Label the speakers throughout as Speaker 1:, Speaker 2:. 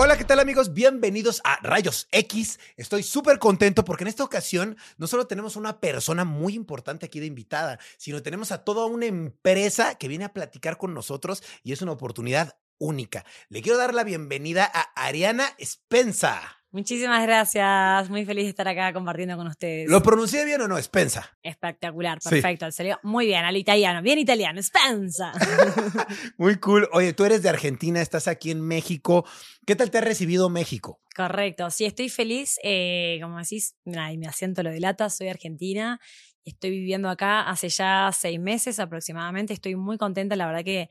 Speaker 1: Hola, ¿qué tal amigos? Bienvenidos a Rayos X. Estoy súper contento porque en esta ocasión no solo tenemos una persona muy importante aquí de invitada, sino tenemos a toda una empresa que viene a platicar con nosotros y es una oportunidad única. Le quiero dar la bienvenida a Ariana Spensa.
Speaker 2: Muchísimas gracias, muy feliz de estar acá compartiendo con ustedes.
Speaker 1: ¿Lo pronuncié bien o no? Spensa.
Speaker 2: Espectacular,
Speaker 1: Sí.
Speaker 2: perfecto, salió muy bien, al italiano, bien italiano, Spensa.
Speaker 1: Muy cool. Oye, tú eres de Argentina, estás aquí en México. ¿Qué tal te ha recibido México?
Speaker 2: Correcto, sí, estoy feliz, eh, como decís, mira, y mi acento lo delata, soy argentina, estoy viviendo acá hace ya seis meses aproximadamente, estoy muy contenta, la verdad que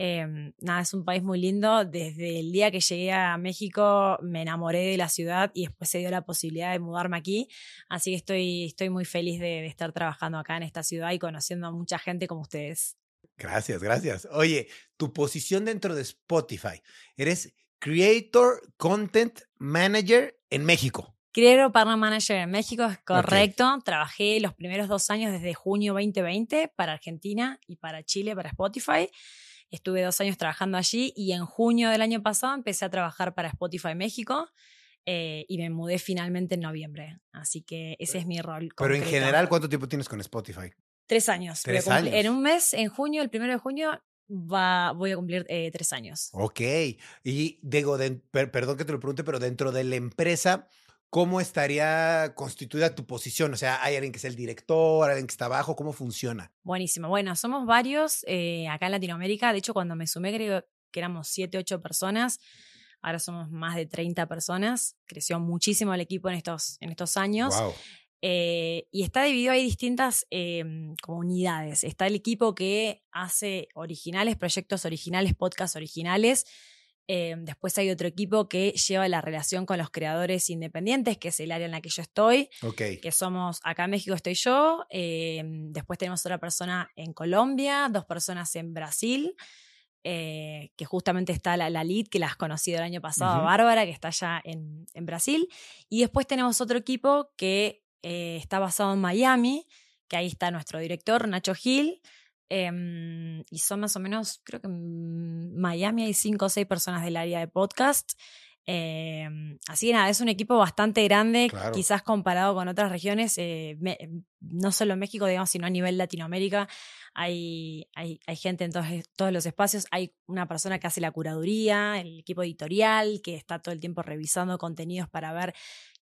Speaker 2: eh, nada, es un país muy lindo, desde el día que llegué a México me enamoré de la ciudad y después se dio la posibilidad de mudarme aquí, así que estoy, estoy muy feliz de, de estar trabajando acá en esta ciudad y conociendo a mucha gente como ustedes.
Speaker 1: Gracias, gracias. Oye, tu posición dentro de Spotify. Eres Creator Content Manager en México.
Speaker 2: Creator Partner Manager en México es correcto. Trabajé los primeros dos años desde junio 2020 para Argentina y para Chile, para Spotify. Estuve dos años trabajando allí y en junio del año pasado empecé a trabajar para Spotify México eh, y me mudé finalmente en noviembre. Así que ese es mi rol.
Speaker 1: Pero en general, ¿cuánto tiempo tienes con Spotify?
Speaker 2: Tres años.
Speaker 1: Tres años.
Speaker 2: En un mes, en junio, el primero de junio, va, voy a cumplir eh, tres años.
Speaker 1: Ok. Y digo, de- per- perdón que te lo pregunte, pero dentro de la empresa, ¿cómo estaría constituida tu posición? O sea, ¿hay alguien que es el director, alguien que está abajo? ¿Cómo funciona?
Speaker 2: Buenísimo. Bueno, somos varios eh, acá en Latinoamérica. De hecho, cuando me sumé, creo que éramos 7, 8 personas. Ahora somos más de 30 personas. Creció muchísimo el equipo en estos, en estos años.
Speaker 1: Wow.
Speaker 2: Eh, y está dividido, hay distintas eh, comunidades. Está el equipo que hace originales, proyectos originales, podcasts originales. Eh, después hay otro equipo que lleva la relación con los creadores independientes, que es el área en la que yo estoy que somos, acá en México estoy yo, eh, después tenemos otra persona en Colombia, dos personas en Brasil, eh, que justamente está la, la lead, que la has conocido el año pasado. Bárbara, que está allá en, en Brasil, y después tenemos otro equipo que está basado en Miami, que ahí está nuestro director, Nacho Gil, em, y son más o menos, creo que en Miami hay cinco o seis personas del área de podcast. em, así que nada, es un equipo bastante grande,
Speaker 1: Claro.
Speaker 2: quizás comparado con otras regiones, eh, me- no solo en México, digamos, sino a nivel Latinoamérica. Hay, hay, hay gente en todos, todos los espacios. Hay una persona que hace la curaduría, el equipo editorial, que está todo el tiempo revisando contenidos para ver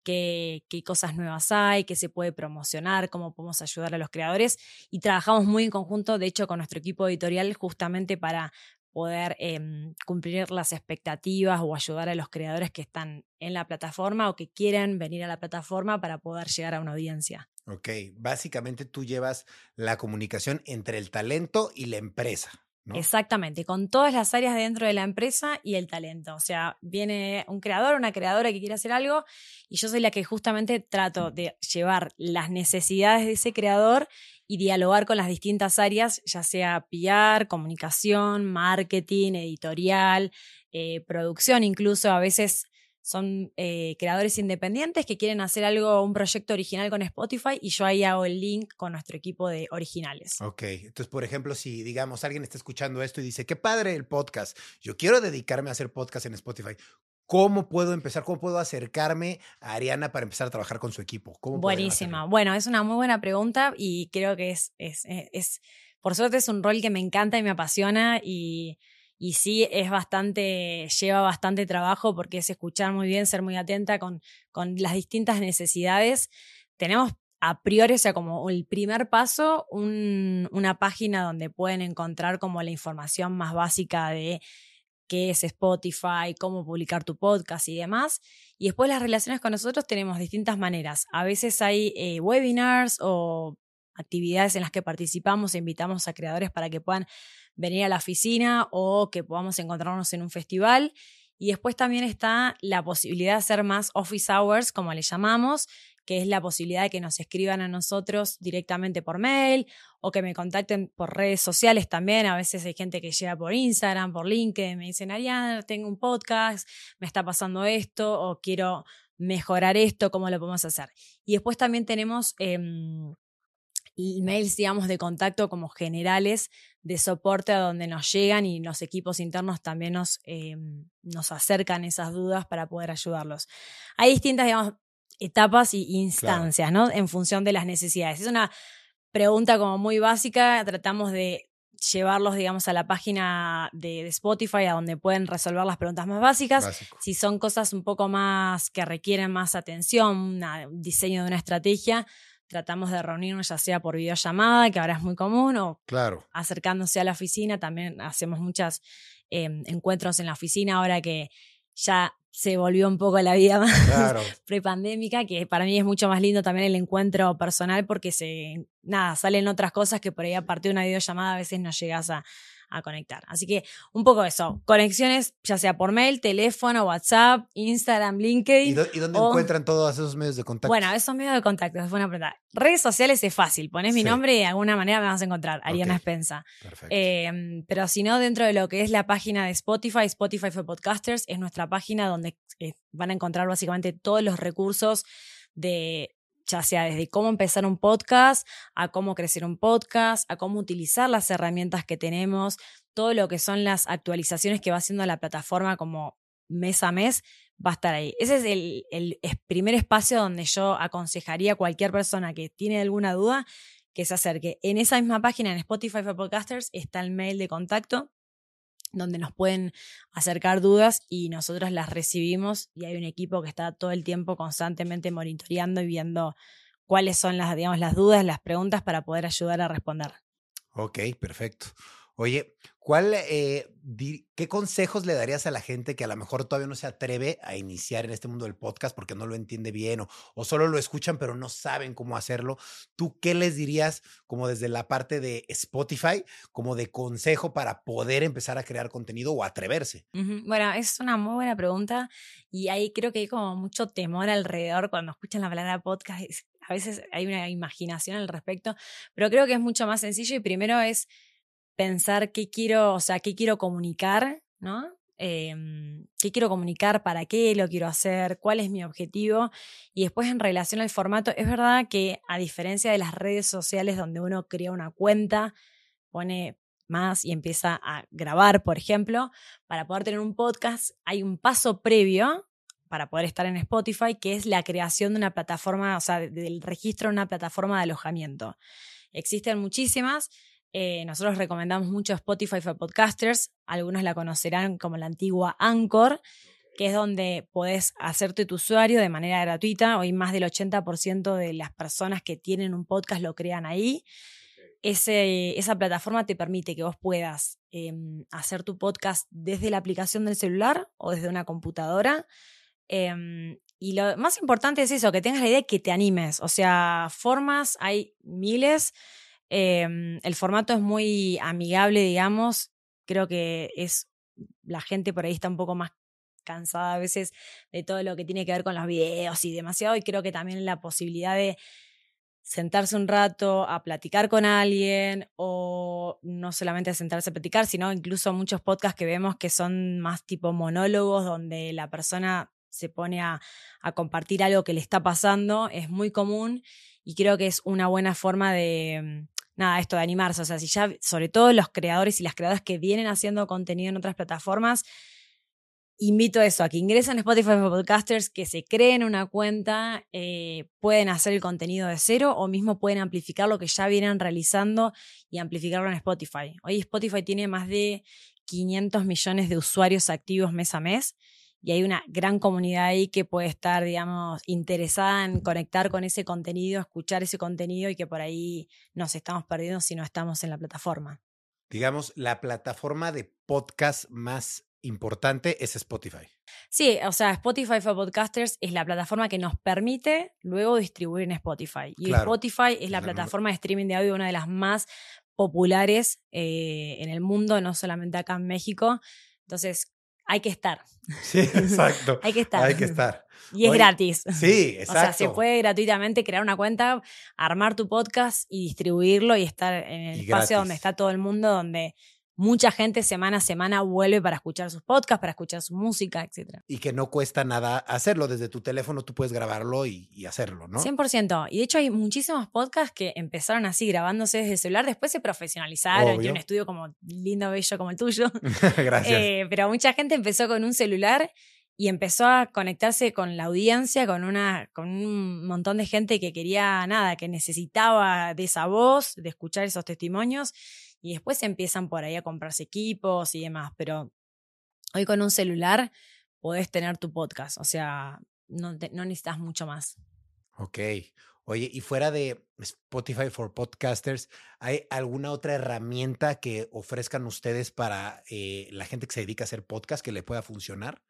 Speaker 2: qué, cosas nuevas hay, qué se puede promocionar, cómo podemos ayudar a los creadores. Y trabajamos muy en conjunto, de hecho, con nuestro equipo editorial justamente para poder em, cumplir las expectativas o ayudar a los creadores que están en la plataforma o que quieren venir a la plataforma para poder llegar a una audiencia.
Speaker 1: Ok. Básicamente tú llevas la comunicación entre el talento y la empresa. ¿No?
Speaker 2: Exactamente, con todas las áreas dentro de la empresa y el talento. O sea, viene un creador, una creadora que quiere hacer algo y yo soy la que justamente trato de llevar las necesidades de ese creador y dialogar con las distintas áreas, ya sea PR, comunicación, marketing, editorial, eh, producción, incluso a veces son eh, creadores independientes que quieren hacer algo, un proyecto original con Spotify y yo ahí hago el link con nuestro equipo de originales.
Speaker 1: Ok, entonces, por ejemplo, si digamos alguien está escuchando esto y dice, qué padre el podcast, yo quiero dedicarme a hacer podcast en Spotify, ¿cómo puedo empezar? ¿Cómo puedo acercarme a Ariana para empezar a trabajar con su equipo? ¿Cómo
Speaker 2: Buenísima. Bueno, es una muy buena pregunta y creo que es, es, es- es- por suerte es un rol que me encanta y me apasiona y, y sí es bastante, lleva bastante trabajo porque es escuchar muy bien, ser muy atenta con, con las distintas necesidades. Tenemos a priori, o sea, como el primer paso, un- una página donde pueden encontrar como la información más básica de qué es Spotify, cómo publicar tu podcast y demás. Y después las relaciones con nosotros tenemos distintas maneras. A veces hay eh, webinars o actividades en las que participamos e invitamos a creadores para que puedan venir a la oficina o que podamos encontrarnos en un festival. Y después también está la posibilidad de hacer más office hours, como le llamamos, que es la posibilidad de que nos escriban a nosotros directamente por mail o que me contacten por redes sociales también. A veces hay gente que llega por Instagram, por LinkedIn, me dicen, Ariana, tengo un podcast, me está pasando esto o quiero mejorar esto, ¿cómo lo podemos hacer? Y después también tenemos... em, emails, digamos, de contacto como generales de soporte a donde nos llegan y los equipos internos también nos, em, nos acercan esas dudas para poder ayudarlos. Hay distintas, digamos, etapas y instancias, ¿no? En función de las necesidades. Es una pregunta como muy básica, tratamos de llevarlos, digamos, a la página de, Spotify, a donde pueden resolver las preguntas más básicas. Si son cosas un poco más que requieren más atención, un diseño de una estrategia, tratamos de reunirnos ya sea por videollamada, que ahora es muy común, o
Speaker 1: claro.
Speaker 2: acercándose a la oficina. También hacemos muchos em, encuentros en la oficina ahora que ya se volvió un poco la vida más prepandémica, que para mí es mucho más lindo también el encuentro personal porque se, nada, salen otras cosas que por ahí a partir de una videollamada a veces no llegas a, a conectar. Así que un poco eso, conexiones ya sea por mail, teléfono, WhatsApp, Instagram, LinkedIn.
Speaker 1: ¿Y, dónde encuentran todos esos medios de contacto?
Speaker 2: Bueno, esos medios de contacto, es buena pregunta. Redes sociales es fácil, pones mi nombre y de alguna manera me vas a encontrar, Ariana Spensa. Em, pero si no, dentro de lo que es la página de Spotify, Spotify for Podcasters, es nuestra página donde eh, van a encontrar básicamente todos los recursos de ya sea desde cómo empezar un podcast, a cómo crecer un podcast, a cómo utilizar las herramientas que tenemos, todo lo que son las actualizaciones que va haciendo la plataforma como mes a mes, va a estar ahí. Ese es el, primer espacio donde yo aconsejaría a cualquier persona que tiene alguna duda que se acerque. En esa misma página, en Spotify for Podcasters, está el mail de contacto donde nos pueden acercar dudas y nosotros las recibimos y hay un equipo que está todo el tiempo constantemente monitoreando y viendo cuáles son las, digamos, las dudas, las preguntas para poder ayudar a responder.
Speaker 1: Ok, perfecto. Oye, ¿cuál, eh, ¿qué consejos le darías a la gente que a lo mejor todavía no se atreve a iniciar en este mundo del podcast porque no lo entiende bien o, o, solo lo escuchan pero no saben cómo hacerlo? ¿Tú qué les dirías como desde la parte de Spotify, como de consejo para poder empezar a crear contenido o atreverse?
Speaker 2: Bueno, es una muy buena pregunta y ahí creo que hay como mucho temor alrededor cuando escuchan la palabra podcast. A veces hay una imaginación al respecto, pero creo que es mucho más sencillo y primero es pensar qué quiero, o sea, qué quiero comunicar, ¿no? Em, qué quiero comunicar, para qué lo quiero hacer, cuál es mi objetivo. Y después en relación al formato, es verdad que a diferencia de las redes sociales donde uno crea una cuenta, pone más y empieza a grabar, por ejemplo, para poder tener un podcast hay un paso previo para poder estar en Spotify, que es la creación de una plataforma, o sea, del registro de una plataforma de alojamiento. Existen muchísimas, eh, nosotros recomendamos mucho Spotify for Podcasters, algunos la conocerán como la antigua Anchor, que es donde podés hacerte tu usuario de manera gratuita. Hoy más del 80% de las personas que tienen un podcast lo crean ahí. esa plataforma te permite que vos puedas em, hacer tu podcast desde la aplicación del celular o desde una computadora. Em, y lo más importante es eso, que tengas la idea que te animes. O sea, formas hay miles. Em, el formato es muy amigable, digamos. Creo que es la gente por ahí está un poco más cansada a veces de todo lo que tiene que ver con los videos y demasiado. Y creo que también la posibilidad de sentarse un rato a platicar con alguien o no solamente a sentarse a platicar, sino incluso muchos podcasts que vemos que son más tipo monólogos donde la persona se pone a, a compartir algo que le está pasando, es muy común y creo que es una buena forma de, nada, esto de animarse. O sea, si ya, sobre todo los creadores y las creadoras que vienen haciendo contenido en otras plataformas, invito a eso, a que ingresen a Spotify for Podcasters, que se creen una cuenta, eh, pueden hacer el contenido de cero o mismo pueden amplificar lo que ya vienen realizando y amplificarlo en Spotify. Hoy Spotify tiene más de 500 millones de usuarios activos mes a mes y hay una gran comunidad ahí que puede estar, digamos, interesada en conectar con ese contenido, escuchar ese contenido y que por ahí nos estamos perdiendo si no estamos en la plataforma.
Speaker 1: Digamos, la plataforma de podcast más importante es Spotify.
Speaker 2: Sí, o sea, Spotify for Podcasters es la plataforma que nos permite luego distribuir en Spotify. Y Spotify es la plataforma de streaming de audio, una de las más populares eh, en el mundo, no solamente acá en México. Entonces, hay que estar.
Speaker 1: Sí, exacto.
Speaker 2: hay que estar.
Speaker 1: Hay que estar.
Speaker 2: Y es gratis.
Speaker 1: Sí, exacto. O sea,
Speaker 2: se puede gratuitamente crear una cuenta, armar tu podcast y distribuirlo y estar en el espacio donde está todo el mundo, donde mucha gente semana a semana vuelve para escuchar sus podcasts, para escuchar su música, etc.
Speaker 1: Y que no cuesta nada hacerlo. Desde tu teléfono tú puedes grabarlo y, y hacerlo, ¿no?
Speaker 2: 100%. Y de hecho hay muchísimos podcasts que empezaron así, grabándose desde el celular, después se profesionalizaron, tiene un estudio como lindo, bello como el tuyo.
Speaker 1: Gracias.
Speaker 2: Eh, pero mucha gente empezó con un celular y empezó a conectarse con la audiencia, con, una, con un montón de gente que quería nada, que necesitaba de esa voz, de escuchar esos testimonios, y después empiezan por ahí a comprarse equipos y demás. Pero hoy con un celular podés tener tu podcast, o sea, no, te- no necesitas mucho más.
Speaker 1: Ok. Oye, y fuera de Spotify for Podcasters, ¿hay alguna otra herramienta que ofrezcan ustedes para eh, la gente que se dedica a hacer podcast que le pueda funcionar?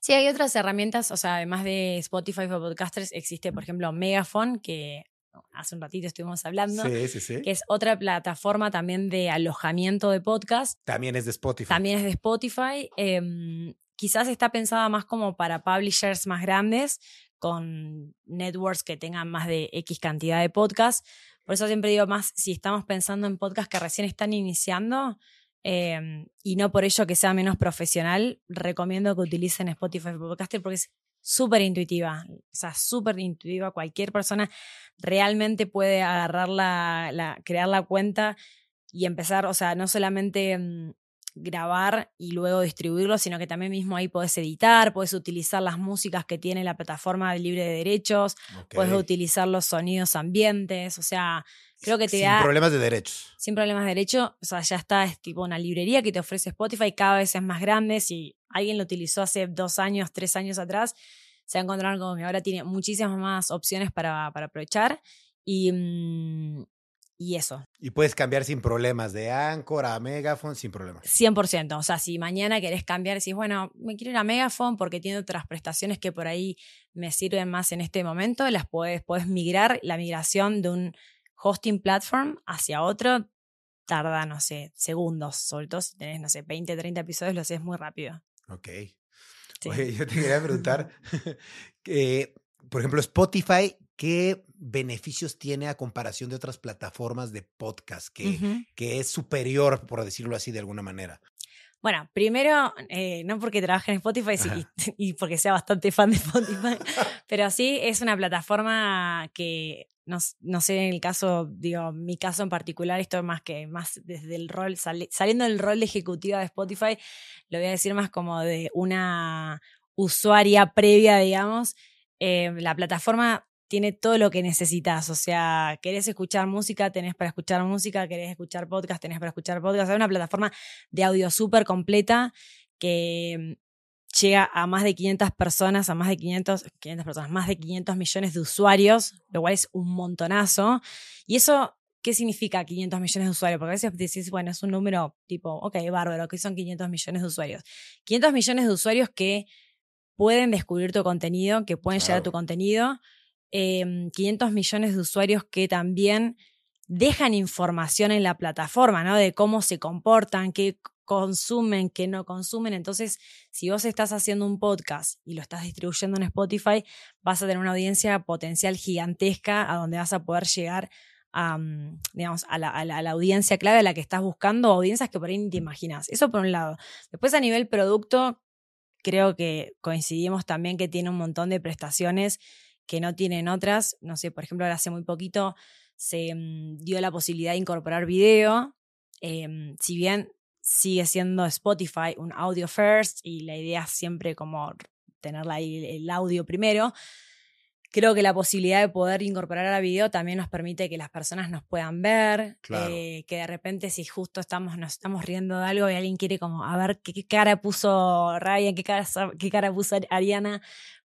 Speaker 2: Sí, hay otras herramientas, o sea, además de Spotify for Podcasters, existe, por ejemplo, Megaphone, que hace un ratito estuvimos hablando,
Speaker 1: Sí, sí, sí.
Speaker 2: que es otra plataforma también de alojamiento de podcast.
Speaker 1: También es de Spotify.
Speaker 2: También es de Spotify. em, quizás está pensada más como para publishers más grandes, con networks que tengan más de X cantidad de podcasts. Por eso siempre digo más, si estamos pensando en podcasts que recién están iniciando, em, y no por ello que sea menos profesional, recomiendo que utilicen Spotify for Podcaster porque es súper intuitiva, o sea, súper intuitiva. Cualquier persona realmente puede agarrar la, la- crear la cuenta y empezar, o sea, no solamente mm, grabar y luego distribuirlo, sino que también mismo ahí podés editar, podés utilizar las músicas que tiene la plataforma de libre de derechos,
Speaker 1: Ok.
Speaker 2: podés utilizar los sonidos ambientes, o sea, creo que te
Speaker 1: Sin
Speaker 2: da
Speaker 1: problemas de derechos.
Speaker 2: sin problemas de derecho, o sea, ya está, es tipo una librería que te ofrece Spotify, cada vez es más grande, si alguien lo utilizó hace dos años, tres años atrás, se va a encontrar con que ahora tiene muchísimas más opciones para, para aprovechar y, mm, y eso,
Speaker 1: Y puedes cambiar sin problemas de Anchor a Megaphone sin problemas.
Speaker 2: 100%, o sea, si mañana querés cambiar, decís, bueno, me quiero ir a Megaphone porque tiene otras prestaciones que por ahí me sirven más en este momento, las puedes, puedes migrar, la migración de un hosting platform hacia otro tarda, no sé, segundos, sobre todo si tenés, no sé, 20, 30 episodios, lo haces muy rápido.
Speaker 1: Ok.
Speaker 2: Sí.
Speaker 1: Oye, yo te quería preguntar, que, por ejemplo, Spotify, ¿qué beneficios tiene a comparación de otras plataformas de podcast que, que es superior, por decirlo así, de alguna manera?
Speaker 2: Bueno, primero, eh, no porque trabaje en Spotify sí, y, y porque sea bastante fan de Spotify, pero sí es una plataforma que, no, no sé, en el caso, digo, mi caso en particular, esto más que más desde el rol, sali- saliendo del rol de ejecutiva de Spotify, lo voy a decir más como de una usuaria previa, digamos. Eh, la plataforma tiene todo lo que necesitas. O sea, querés escuchar música, tenés para escuchar música, querés escuchar podcast, tenés para escuchar podcast. Es una plataforma de audio súper completa que mm, llega a más de 500 personas, a más de 500, 500 personas, más de 500 millones de usuarios, lo cual es un montonazo. Y eso, ¿qué significa 500 millones de usuarios? Porque a veces decís, bueno, es un número tipo, ok, bárbaro, que son 500 millones de usuarios. 500 millones de usuarios que pueden descubrir tu contenido, que pueden llegar a tu contenido. Em, 500 millones de usuarios que también dejan información en la plataforma, ¿no? De cómo se comportan, qué consumen, qué no consumen. Entonces, si vos estás haciendo un podcast y lo estás distribuyendo en Spotify, vas a tener una audiencia potencial gigantesca a donde vas a poder llegar a, mm, digamos, a la- a la audiencia clave a la que estás buscando, audiencias que por ahí ni te imaginas. Eso por un lado. Después, a nivel producto, creo que coincidimos también que tiene un montón de prestaciones que no tienen otras. No sé, por ejemplo, ahora hace muy poquito se mm, dio la posibilidad de incorporar video. Em, si bien sigue siendo Spotify un audio first y la idea es siempre como tenerla ahí el audio primero, creo que la posibilidad de poder incorporar a video también nos permite que las personas nos puedan ver,
Speaker 1: Claro.
Speaker 2: eh, que de repente si justo estamos, nos estamos riendo de algo y alguien quiere como a ver qué, qué cara puso Ryan, qué cara, qué cara puso Ariana,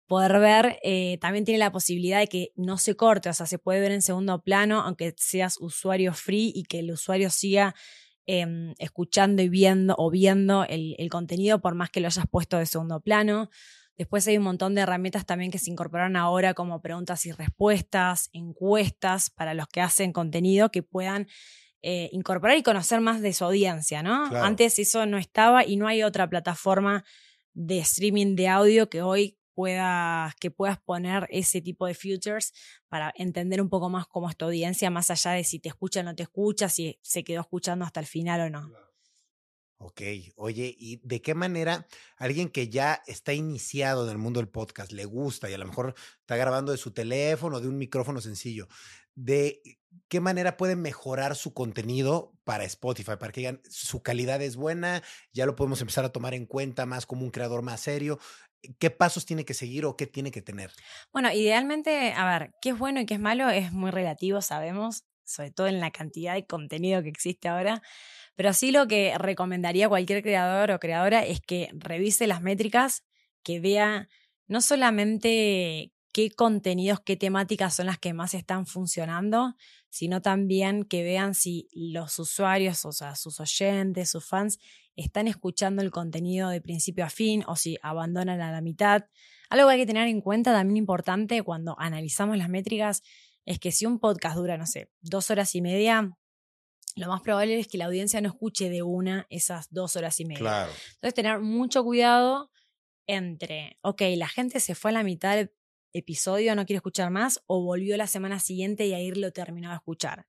Speaker 2: poder ver, eh, también tiene la posibilidad de que no se corte, o sea, se puede ver en segundo plano, aunque seas usuario free y que el usuario siga em, escuchando y viendo o viendo el, el contenido por más que lo hayas puesto de segundo plano. Después hay un montón de herramientas también que se incorporaron ahora como preguntas y respuestas, encuestas para los que hacen contenido que puedan eh, incorporar y conocer más de su audiencia, ¿no?
Speaker 1: Claro.
Speaker 2: Antes eso no estaba y no hay otra plataforma de streaming de audio que hoy puedas, que puedas poner ese tipo de features para entender un poco más cómo es tu audiencia, más allá de si te escucha o no te escucha, si se quedó escuchando hasta el final o no.
Speaker 1: Ok, oye, ¿y de qué manera alguien que ya está iniciado en el mundo del podcast, le gusta y a lo mejor está grabando de su teléfono, de un micrófono sencillo, de qué manera puede mejorar su contenido para Spotify, para que digan su calidad es buena, ya lo podemos empezar a tomar en cuenta más como un creador más serio? ¿Qué pasos tiene que seguir o qué tiene que tener?
Speaker 2: Bueno, idealmente, a ver, qué es bueno y qué es malo es muy relativo, sabemos, sobre todo en la cantidad de contenido que existe ahora. Pero sí lo que recomendaría cualquier creador o creadora es que revise las métricas, que vea no solamente qué contenidos, qué temáticas son las que más están funcionando, sino también que vean si los usuarios, o sea, sus oyentes, sus fans, están escuchando el contenido de principio a fin o si abandonan a la mitad. Algo que hay que tener en cuenta también importante cuando analizamos las métricas es que si un podcast dura, no sé, dos horas y media, lo más probable es que la audiencia no escuche de una esas dos horas y media.
Speaker 1: Claro.
Speaker 2: Entonces, tener mucho cuidado entre, ok, la gente se fue a la mitad episodio, no quiere escuchar más, o volvió la semana siguiente y ahí lo terminó de escuchar.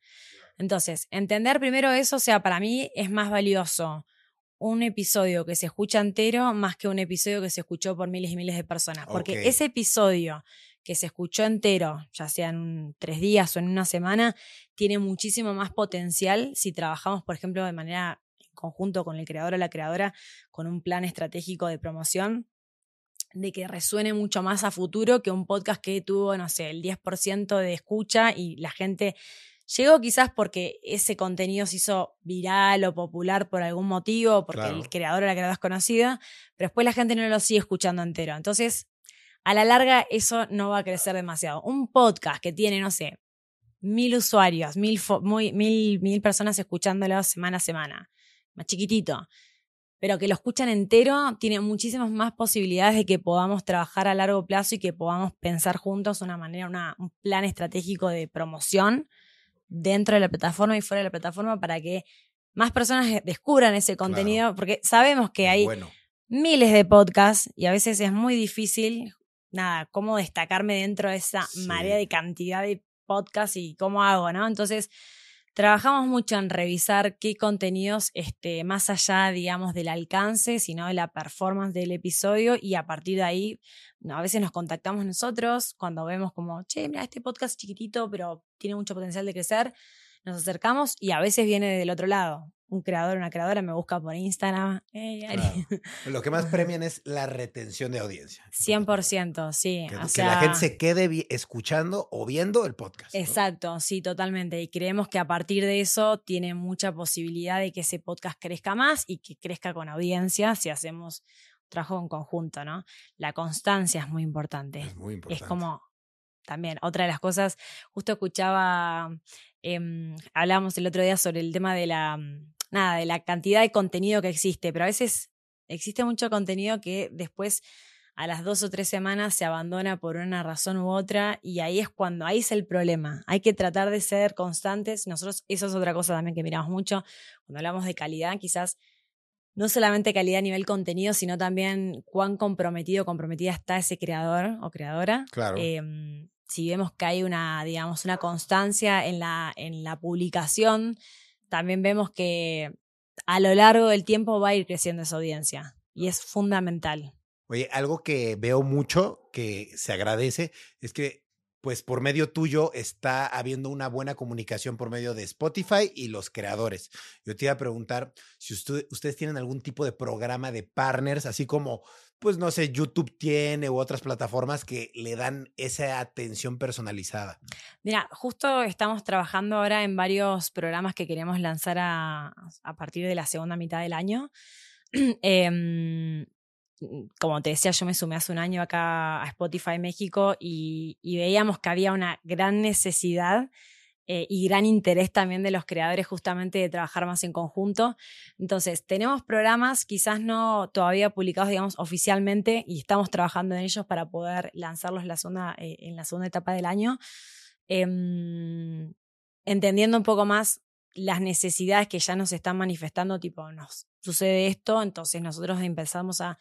Speaker 2: Entonces, entender primero eso, o sea, para mí es más valioso un episodio que se escucha entero más que un episodio que se escuchó por miles y miles de personas. Porque ese episodio que se escuchó entero, ya sea en tres días o en una semana, tiene muchísimo más potencial si trabajamos, por ejemplo, de manera en conjunto con el creador o la creadora, con un plan estratégico de promoción, de que resuene mucho más a futuro que un podcast que tuvo, no sé, el 10% de escucha y la gente llegó quizás porque ese contenido se hizo viral o popular por algún motivo, porque
Speaker 1: Claro.
Speaker 2: el creador o la creadora es conocida, pero después la gente no lo sigue escuchando entero. Entonces, a la larga eso no va a crecer demasiado. Un podcast que tiene, no sé, mil usuarios, mil, muy, mil, mil personas escuchándolo semana a semana, más chiquitito, pero que lo escuchan entero, tiene muchísimas más posibilidades de que podamos trabajar a largo plazo y que podamos pensar juntos una manera, una- un plan estratégico de promoción dentro de la plataforma y fuera de la plataforma para que más personas descubran ese contenido, porque sabemos que hay
Speaker 1: Bueno,
Speaker 2: miles de podcasts y a veces es muy difícil, nada, cómo destacarme dentro de esa
Speaker 1: Sí.
Speaker 2: marea de cantidad de podcasts y cómo hago, ¿no? Entonces, trabajamos mucho en revisar qué contenidos, este, más allá, digamos, del alcance, sino de la performance del episodio y a partir de ahí, no, a veces nos contactamos nosotros cuando vemos como, che, mira, este podcast es chiquitito, pero tiene mucho potencial de crecer, nos acercamos y a veces viene del otro lado. Un creador, una creadora me busca por Instagram. "Hey, Ari".
Speaker 1: claro. lo que más premian es la retención de audiencia.
Speaker 2: 100%, sí.
Speaker 1: Que,
Speaker 2: o
Speaker 1: que
Speaker 2: sea,
Speaker 1: la gente se quede escuchando o viendo el podcast. ¿no?
Speaker 2: Exacto, sí, totalmente. Y creemos que a partir de eso tiene mucha posibilidad de que ese podcast crezca más y que crezca con audiencia si hacemos un trabajo en conjunto, ¿no? La constancia es muy importante.
Speaker 1: Es muy importante.
Speaker 2: Es como también otra de las cosas, justo escuchaba, em, hablábamos el otro día sobre el tema de la, mm, nada, de la cantidad de contenido que existe, pero a veces existe mucho contenido que después a las dos o tres semanas se abandona por una razón u otra y ahí es cuando, ahí es el problema. Hay que tratar de ser constantes. Nosotros, eso es otra cosa también que miramos mucho. Cuando hablamos de calidad, quizás no solamente calidad a nivel contenido, sino también cuán comprometido o comprometida está ese creador o creadora.
Speaker 1: Claro.
Speaker 2: Em, si vemos que hay una, digamos, una constancia en la, en la publicación, también vemos que a lo largo del tiempo va a ir creciendo esa audiencia y es fundamental.
Speaker 1: Oye, algo que veo mucho que se agradece es que, pues, por medio tuyo está habiendo una buena comunicación por medio de Spotify y los creadores. Yo te iba a preguntar si usted- ustedes tienen algún tipo de programa de partners, así como, pues, no sé, YouTube tiene u otras plataformas que le dan esa atención personalizada.
Speaker 2: Mira, justo estamos trabajando ahora en varios programas que queremos lanzar a, partir de la segunda mitad del año. Em, como te decía, yo me sumé hace un año acá a Spotify México y, y veíamos que había una gran necesidad eh, y gran interés también de los creadores justamente de trabajar más en conjunto. Entonces, tenemos programas quizás no todavía publicados, digamos, oficialmente y estamos trabajando en ellos para poder lanzarlos la segunda, eh, en la segunda etapa del año em, entendiendo un poco más las necesidades que ya nos están manifestando, tipo, nos sucede esto, entonces nosotros empezamos a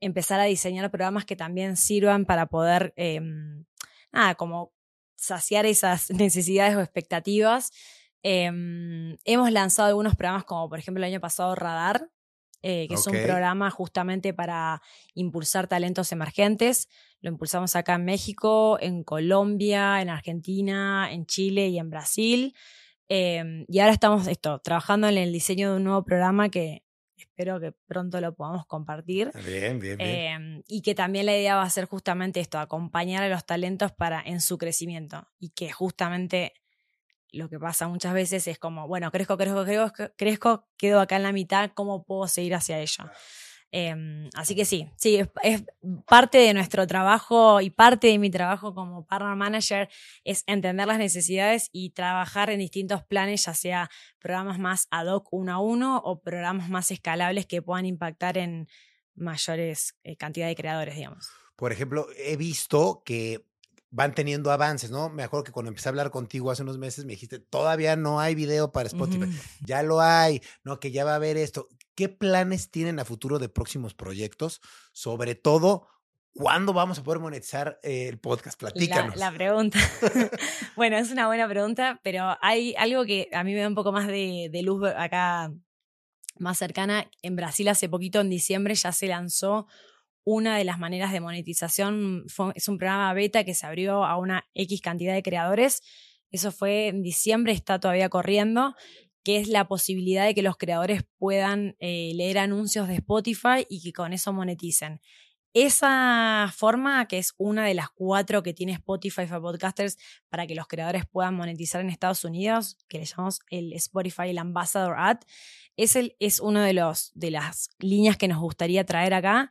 Speaker 2: empezar a diseñar programas que también sirvan para poder, em, nada, como saciar esas necesidades o expectativas. Em, hemos lanzado algunos programas como por ejemplo el año pasado Radar, eh, que es un programa justamente para impulsar talentos emergentes. Lo impulsamos acá en México, en Colombia, en Argentina, en Chile y en Brasil. Em, y ahora estamos esto, trabajando en el diseño de un nuevo programa que espero que pronto lo podamos compartir.
Speaker 1: Bien, bien, bien.
Speaker 2: Em, y que también la idea va a ser justamente esto, acompañar a los talentos para, en su crecimiento. Y que justamente lo que pasa muchas veces es como, bueno, crezco, crezco, crezco, crezco, quedo acá en la mitad, ¿cómo puedo seguir hacia ello? Em, así que sí, sí, es, parte de nuestro trabajo y parte de mi trabajo como partner manager es entender las necesidades y trabajar en distintos planes, ya sea programas más ad hoc uno a uno o programas más escalables que puedan impactar en mayores eh, cantidad de creadores, digamos.
Speaker 1: Por ejemplo, he visto que van teniendo avances, ¿no? Me acuerdo que cuando empecé a hablar contigo hace unos meses me dijiste, todavía no hay video para Spotify, ya lo hay, ¿no? Que ya va a haber esto. ¿Qué planes tienen a futuro de próximos proyectos? Sobre todo, ¿cuándo vamos a poder monetizar eh, el podcast? Platícanos.
Speaker 2: La, pregunta. bueno, es una buena pregunta, pero hay algo que a mí me da un poco más de, de luz acá más cercana. En Brasil hace poquito, en diciembre, ya se lanzó una de las maneras de monetización. es un programa beta que se abrió a una X cantidad de creadores. Eso fue en diciembre, está todavía corriendo que es la posibilidad de que los creadores puedan eh, leer anuncios de Spotify y que con eso moneticen. Esa forma, que es una de las cuatro que tiene Spotify para podcasters para que los creadores puedan monetizar en Estados Unidos, que le llamamos el Spotify, el Ambassador Ad, es, el, es una de, los, de las líneas que nos gustaría traer acá.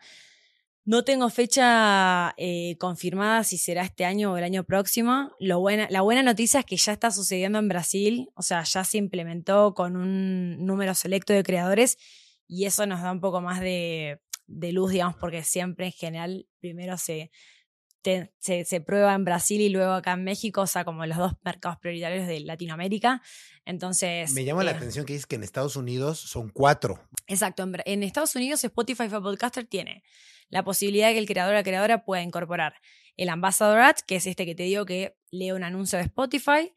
Speaker 2: No tengo fecha eh, confirmada si será este año o el año próximo. La buena noticia es que ya está sucediendo en Brasil, o sea, ya se implementó con un número selecto de creadores y eso nos da un poco más de, luz, digamos, porque siempre en general primero se, se, prueba en Brasil y luego acá en México, o sea, como los dos mercados prioritarios de Latinoamérica. Entonces.
Speaker 1: Me llama la eh, atención que dices que en Estados Unidos son cuatro.
Speaker 2: Exacto. En, en Estados Unidos Spotify for Podcaster tiene la posibilidad de que el creador o la creadora pueda incorporar el Ambassador Ad, que es este que te digo que lee un anuncio de Spotify.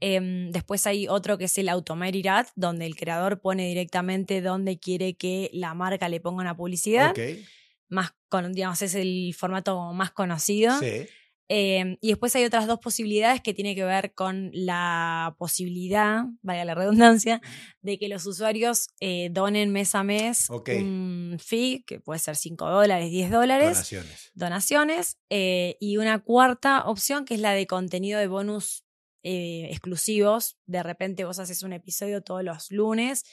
Speaker 2: Em, después hay otro que es el Automated Ad, donde el creador pone directamente donde quiere que la marca le ponga una publicidad. Más, digamos, es el formato más conocido. Sí. Em, y después hay otras dos posibilidades que tienen que ver con la posibilidad, vaya la redundancia, de que los usuarios eh, donen mes a mes un fee, que puede ser 5 dólares, 10 dólares.
Speaker 1: Donaciones.
Speaker 2: Donaciones. Eh, y una cuarta opción que es la de contenido de bonus eh, exclusivos. De repente vos haces un episodio todos los lunes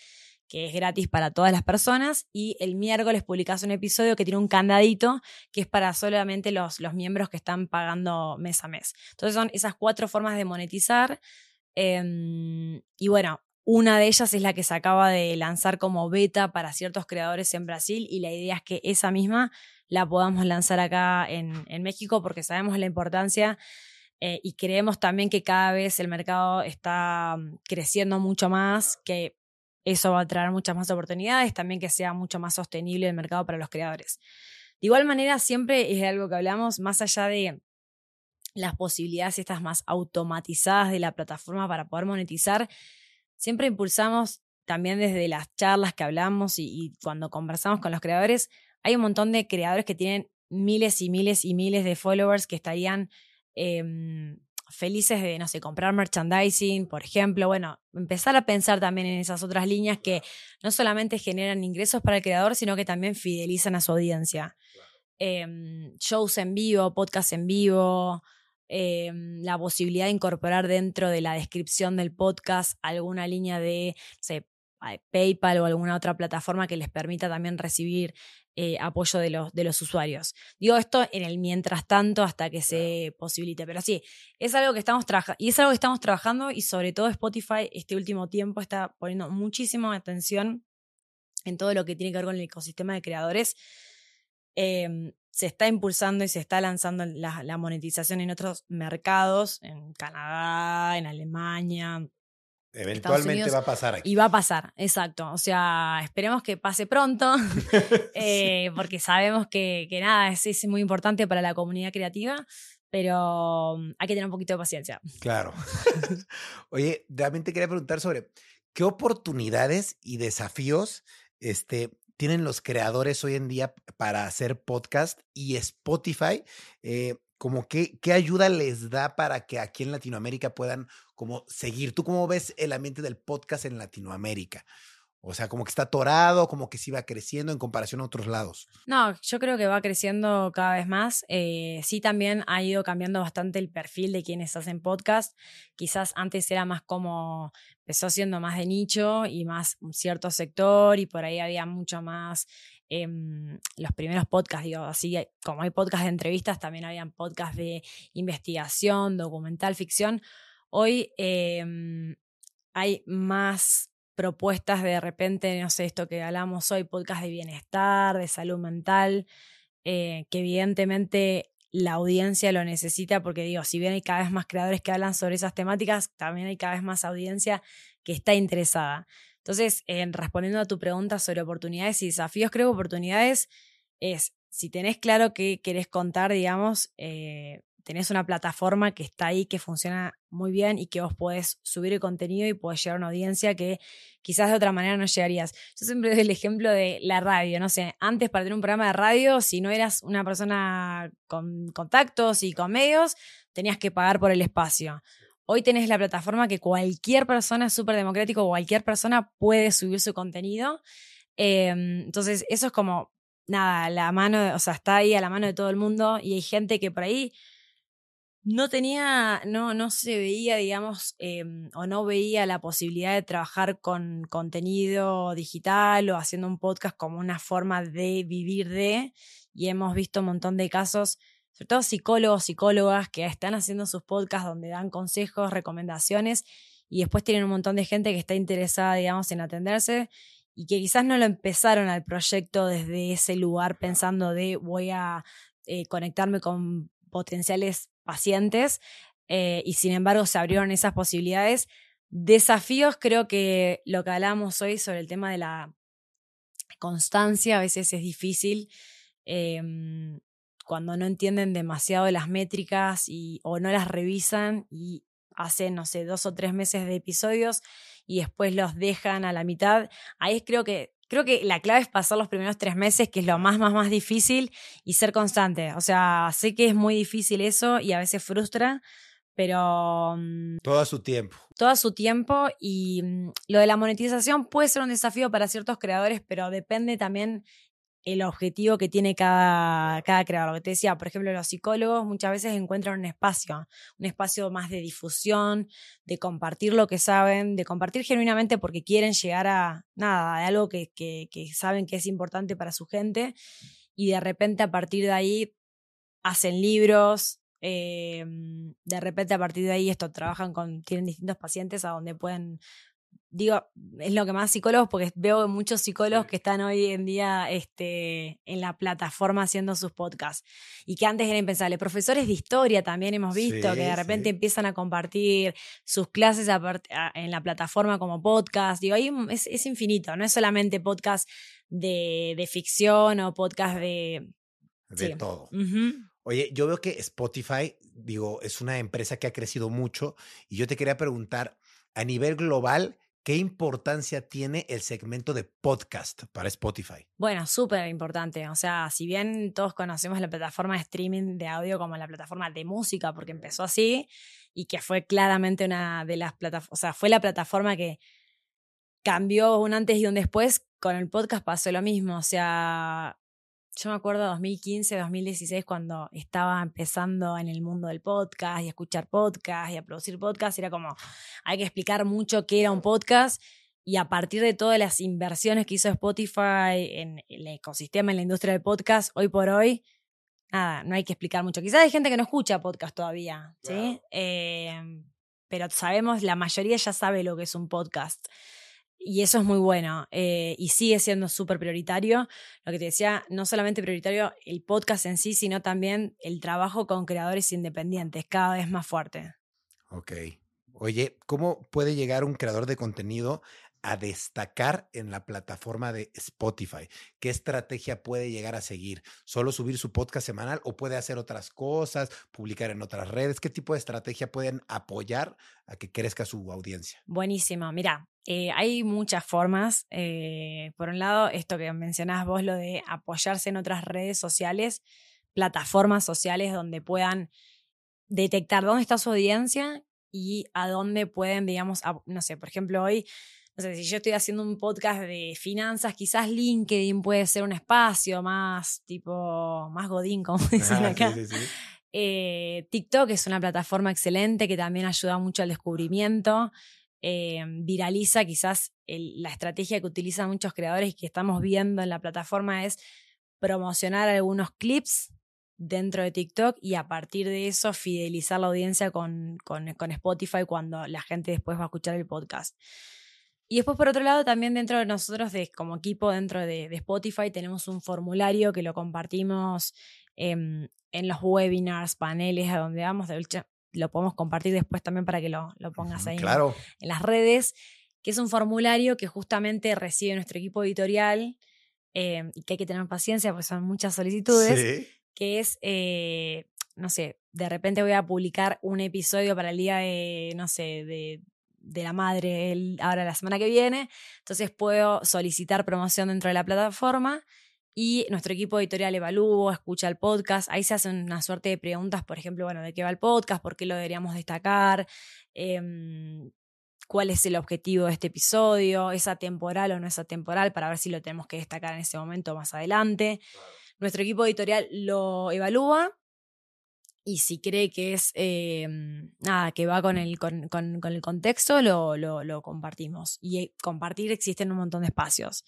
Speaker 2: que es gratis para todas las personas, y el miércoles publicás un episodio que tiene un candadito que es para solamente los, los miembros que están pagando mes a mes. Entonces son esas cuatro formas de monetizar. Em, y bueno, una de ellas es la que se acaba de lanzar como beta para ciertos creadores en Brasil y la idea es que esa misma la podamos lanzar acá en, México porque sabemos la importancia eh, y creemos también que cada vez el mercado está mm, creciendo mucho más, que eso va a traer muchas más oportunidades, también que sea mucho más sostenible el mercado para los creadores. De igual manera, siempre es algo que hablamos, más allá de las posibilidades estas más automatizadas de la plataforma para poder monetizar, siempre impulsamos también desde las charlas que hablamos y, cuando conversamos con los creadores, hay un montón de creadores que tienen miles y miles y miles de followers que estarían em, felices de, no sé, comprar merchandising, por ejemplo, bueno, empezar a pensar también en esas otras líneas que no solamente generan ingresos para el creador, sino que también fidelizan a su audiencia. Em, shows en vivo, podcast en vivo, em, la posibilidad de incorporar dentro de la descripción del podcast alguna línea de, no PayPal o alguna otra plataforma que les permita también recibir eh, apoyo de los, de los usuarios. Digo esto en el mientras tanto hasta que se posibilite, pero sí, es algo que estamos trabajando y es algo que estamos trabajando y sobre todo Spotify este último tiempo está poniendo muchísima atención en todo lo que tiene que ver con el ecosistema de creadores. Em, se está impulsando y se está lanzando la, la monetización en otros mercados, en Canadá, en Alemania,
Speaker 1: Eventualmente va a pasar aquí.
Speaker 2: Y va a pasar, exacto. O sea, esperemos que pase pronto, eh, porque sabemos que, que nada, es, es, muy importante para la comunidad creativa, pero mm, hay que tener un poquito de paciencia.
Speaker 1: Claro. Oye, realmente quería preguntar sobre qué oportunidades y desafíos este, tienen los creadores hoy en día para hacer podcast y Spotify, eh, como qué, qué ayuda les da para que aquí en Latinoamérica puedan como seguir. ¿Tú cómo ves el ambiente del podcast en Latinoamérica? O sea, como que está atorado, como que sí va creciendo en comparación a otros lados.
Speaker 2: No, yo creo que va creciendo cada vez más. Eh, sí, también ha ido cambiando bastante el perfil de quienes hacen podcast. Quizás antes era más como, empezó siendo más de nicho y más un cierto sector y por ahí había mucho más em, los primeros podcasts, digo, así como hay podcasts de entrevistas, también habían podcasts de investigación, documental, ficción. Hoy em, hay más propuestas de repente, no sé, esto que hablamos hoy, podcast de bienestar, de salud mental, eh, que evidentemente la audiencia lo necesita, porque digo, si bien hay cada vez más creadores que hablan sobre esas temáticas, también hay cada vez más audiencia que está interesada. Entonces, respondiendo a tu pregunta sobre oportunidades y desafíos, creo que oportunidades es, si tenés claro qué querés contar, digamos, eh, tenés una plataforma que está ahí, que funciona muy bien y que vos podés subir el contenido y podés llegar a una audiencia que quizás de otra manera no llegarías. Yo siempre doy el ejemplo de la radio, no sé, antes para tener un programa de radio, si no eras una persona con contactos y con medios, tenías que pagar por el espacio. Hoy tenés la plataforma que cualquier persona, súper democrático, cualquier persona puede subir su contenido. Em, entonces, eso es como, nada, la mano, o sea, está ahí a la mano de todo el mundo y hay gente que por ahí no tenía, no, no se veía, digamos, em, o no veía la posibilidad de trabajar con contenido digital o haciendo un podcast como una forma de vivir de, y hemos visto un montón de casos, sobre todo psicólogos, psicólogas que están haciendo sus podcasts donde dan consejos, recomendaciones, y después tienen un montón de gente que está interesada, digamos, en atenderse y que quizás no lo empezaron al proyecto desde ese lugar pensando de voy a eh, conectarme con potenciales pacientes eh, y sin embargo se abrieron esas posibilidades. Desafíos, creo que lo que hablamos hoy sobre el tema de la constancia a veces es difícil em, cuando no entienden demasiado de las métricas y, o no las revisan y hacen, no sé, dos o tres meses de episodios y después los dejan a la mitad. Ahí creo que Creo que la clave es pasar los primeros tres meses, que es lo más, más, más difícil, y ser constante. O sea, sé que es muy difícil eso y a veces frustra, pero...
Speaker 1: Mm, todo su tiempo.
Speaker 2: Todo su tiempo y mm, lo de la monetización puede ser un desafío para ciertos creadores, pero depende también el objetivo que tiene cada, cada creador. Lo que te decía, por ejemplo, los psicólogos muchas veces encuentran un espacio, un espacio más de difusión, de compartir lo que saben, de compartir genuinamente porque quieren llegar a nada, a algo que, que, saben que es importante para su gente y de repente a partir de ahí hacen libros, em, de repente a partir de ahí esto trabajan con, tienen distintos pacientes a donde pueden digo, es lo que más psicólogos, porque veo muchos psicólogos que están hoy en día este, en la plataforma haciendo sus podcasts y que antes era impensable. Profesores de historia también hemos visto que de repente empiezan a compartir sus clases en la plataforma como podcast. Digo, ahí es, infinito, no es solamente podcast de, de ficción o podcast de...
Speaker 1: De todo. Oye, yo veo que Spotify, digo, es una empresa que ha crecido mucho y yo te quería preguntar, a nivel global, ¿Qué importancia tiene el segmento de podcast para Spotify?
Speaker 2: Bueno, súper importante. O sea, si bien todos conocemos la plataforma de streaming de audio como la plataforma de música, porque empezó así y que fue claramente una de las plataformas, o sea, fue la plataforma que cambió un antes y un después, con el podcast pasó lo mismo. O sea, yo me acuerdo 2015, 2016, cuando estaba empezando en el mundo del podcast y a escuchar podcast y a producir podcast, era como, hay que explicar mucho qué era un podcast. Y a partir de todas las inversiones que hizo Spotify en el ecosistema, en la industria del podcast, hoy por hoy, nada, no hay que explicar mucho. Quizás hay gente que no escucha podcast todavía, ¿sí? Em, pero sabemos, la mayoría ya sabe lo que es un podcast. Y eso es muy bueno eh, y sigue siendo súper prioritario. Lo que te decía, no solamente prioritario el podcast en sí, sino también el trabajo con creadores independientes, cada vez más fuerte.
Speaker 1: Ok. Oye, ¿cómo puede llegar un creador de contenido a destacar en la plataforma de Spotify? ¿Qué estrategia puede llegar a seguir? ¿Solo subir su podcast semanal o puede hacer otras cosas, publicar en otras redes? ¿Qué tipo de estrategia pueden apoyar a que crezca su audiencia?
Speaker 2: Buenísimo. Mira, Eh, hay muchas formas. Eh, por un lado, esto que mencionás vos, lo de apoyarse en otras redes sociales, plataformas sociales donde puedan detectar dónde está su audiencia y a dónde pueden, digamos, no sé, por ejemplo, hoy, no sé, si yo estoy haciendo un podcast de finanzas, quizás LinkedIn puede ser un espacio más tipo, más godín, como dicen acá. Eh, TikTok es una plataforma excelente que también ayuda mucho al descubrimiento. Eh, viraliza quizás la estrategia que utilizan muchos creadores y que estamos viendo en la plataforma es promocionar algunos clips dentro de TikTok y a partir de eso fidelizar la audiencia con, con, Spotify cuando la gente después va a escuchar el podcast. Y después, por otro lado, también dentro de nosotros, de, como equipo dentro de, Spotify, tenemos un formulario que lo compartimos em, en los webinars, paneles, a donde vamos. De lo podemos compartir después también para que lo, lo pongas ahí en, las redes, que es un formulario que justamente recibe nuestro equipo editorial em, y que hay que tener paciencia porque son muchas solicitudes, que es, eh, no sé, de repente voy a publicar un episodio para el día de, no sé, de, de la madre el, ahora la semana que viene, entonces puedo solicitar promoción dentro de la plataforma y nuestro equipo editorial evalúa, escucha el podcast, ahí se hacen una suerte de preguntas, por ejemplo, bueno, ¿de qué va el podcast? ¿Por qué lo deberíamos destacar? Em, ¿Cuál es el objetivo de este episodio? ¿Es atemporal o no es atemporal? Para ver si lo tenemos que destacar en ese momento más adelante. Nuestro equipo editorial lo evalúa y si cree que es em, nada, que va con el, con, con, el contexto, lo, lo, lo compartimos. Y eh, compartir existen un montón de espacios.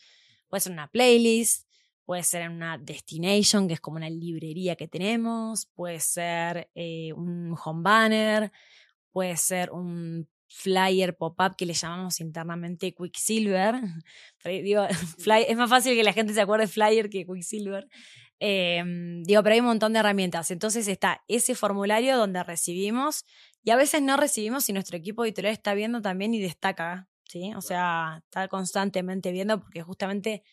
Speaker 2: Puede ser una playlist, Puede ser en una destination, que es como una librería que tenemos, puede ser eh, un home banner, puede ser un flyer pop-up que le llamamos internamente Quicksilver. digo, es más fácil que la gente se acuerde flyer que Quicksilver. Eh, digo, pero hay un montón de herramientas. Entonces está ese formulario donde recibimos y a veces no recibimos si nuestro equipo editorial está viendo también y destaca, ¿sí? O sea, está constantemente viendo porque justamente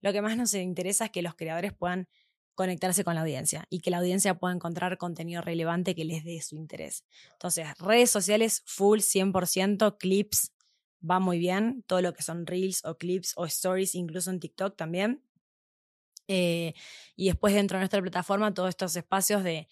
Speaker 2: lo que más nos interesa es que los creadores puedan conectarse con la audiencia y que la audiencia pueda encontrar contenido relevante que les dé su interés. Entonces, redes sociales full 100%, clips va muy bien, todo lo que son reels o clips o stories, incluso en TikTok también. Eh, y después dentro de nuestra plataforma, todos estos espacios de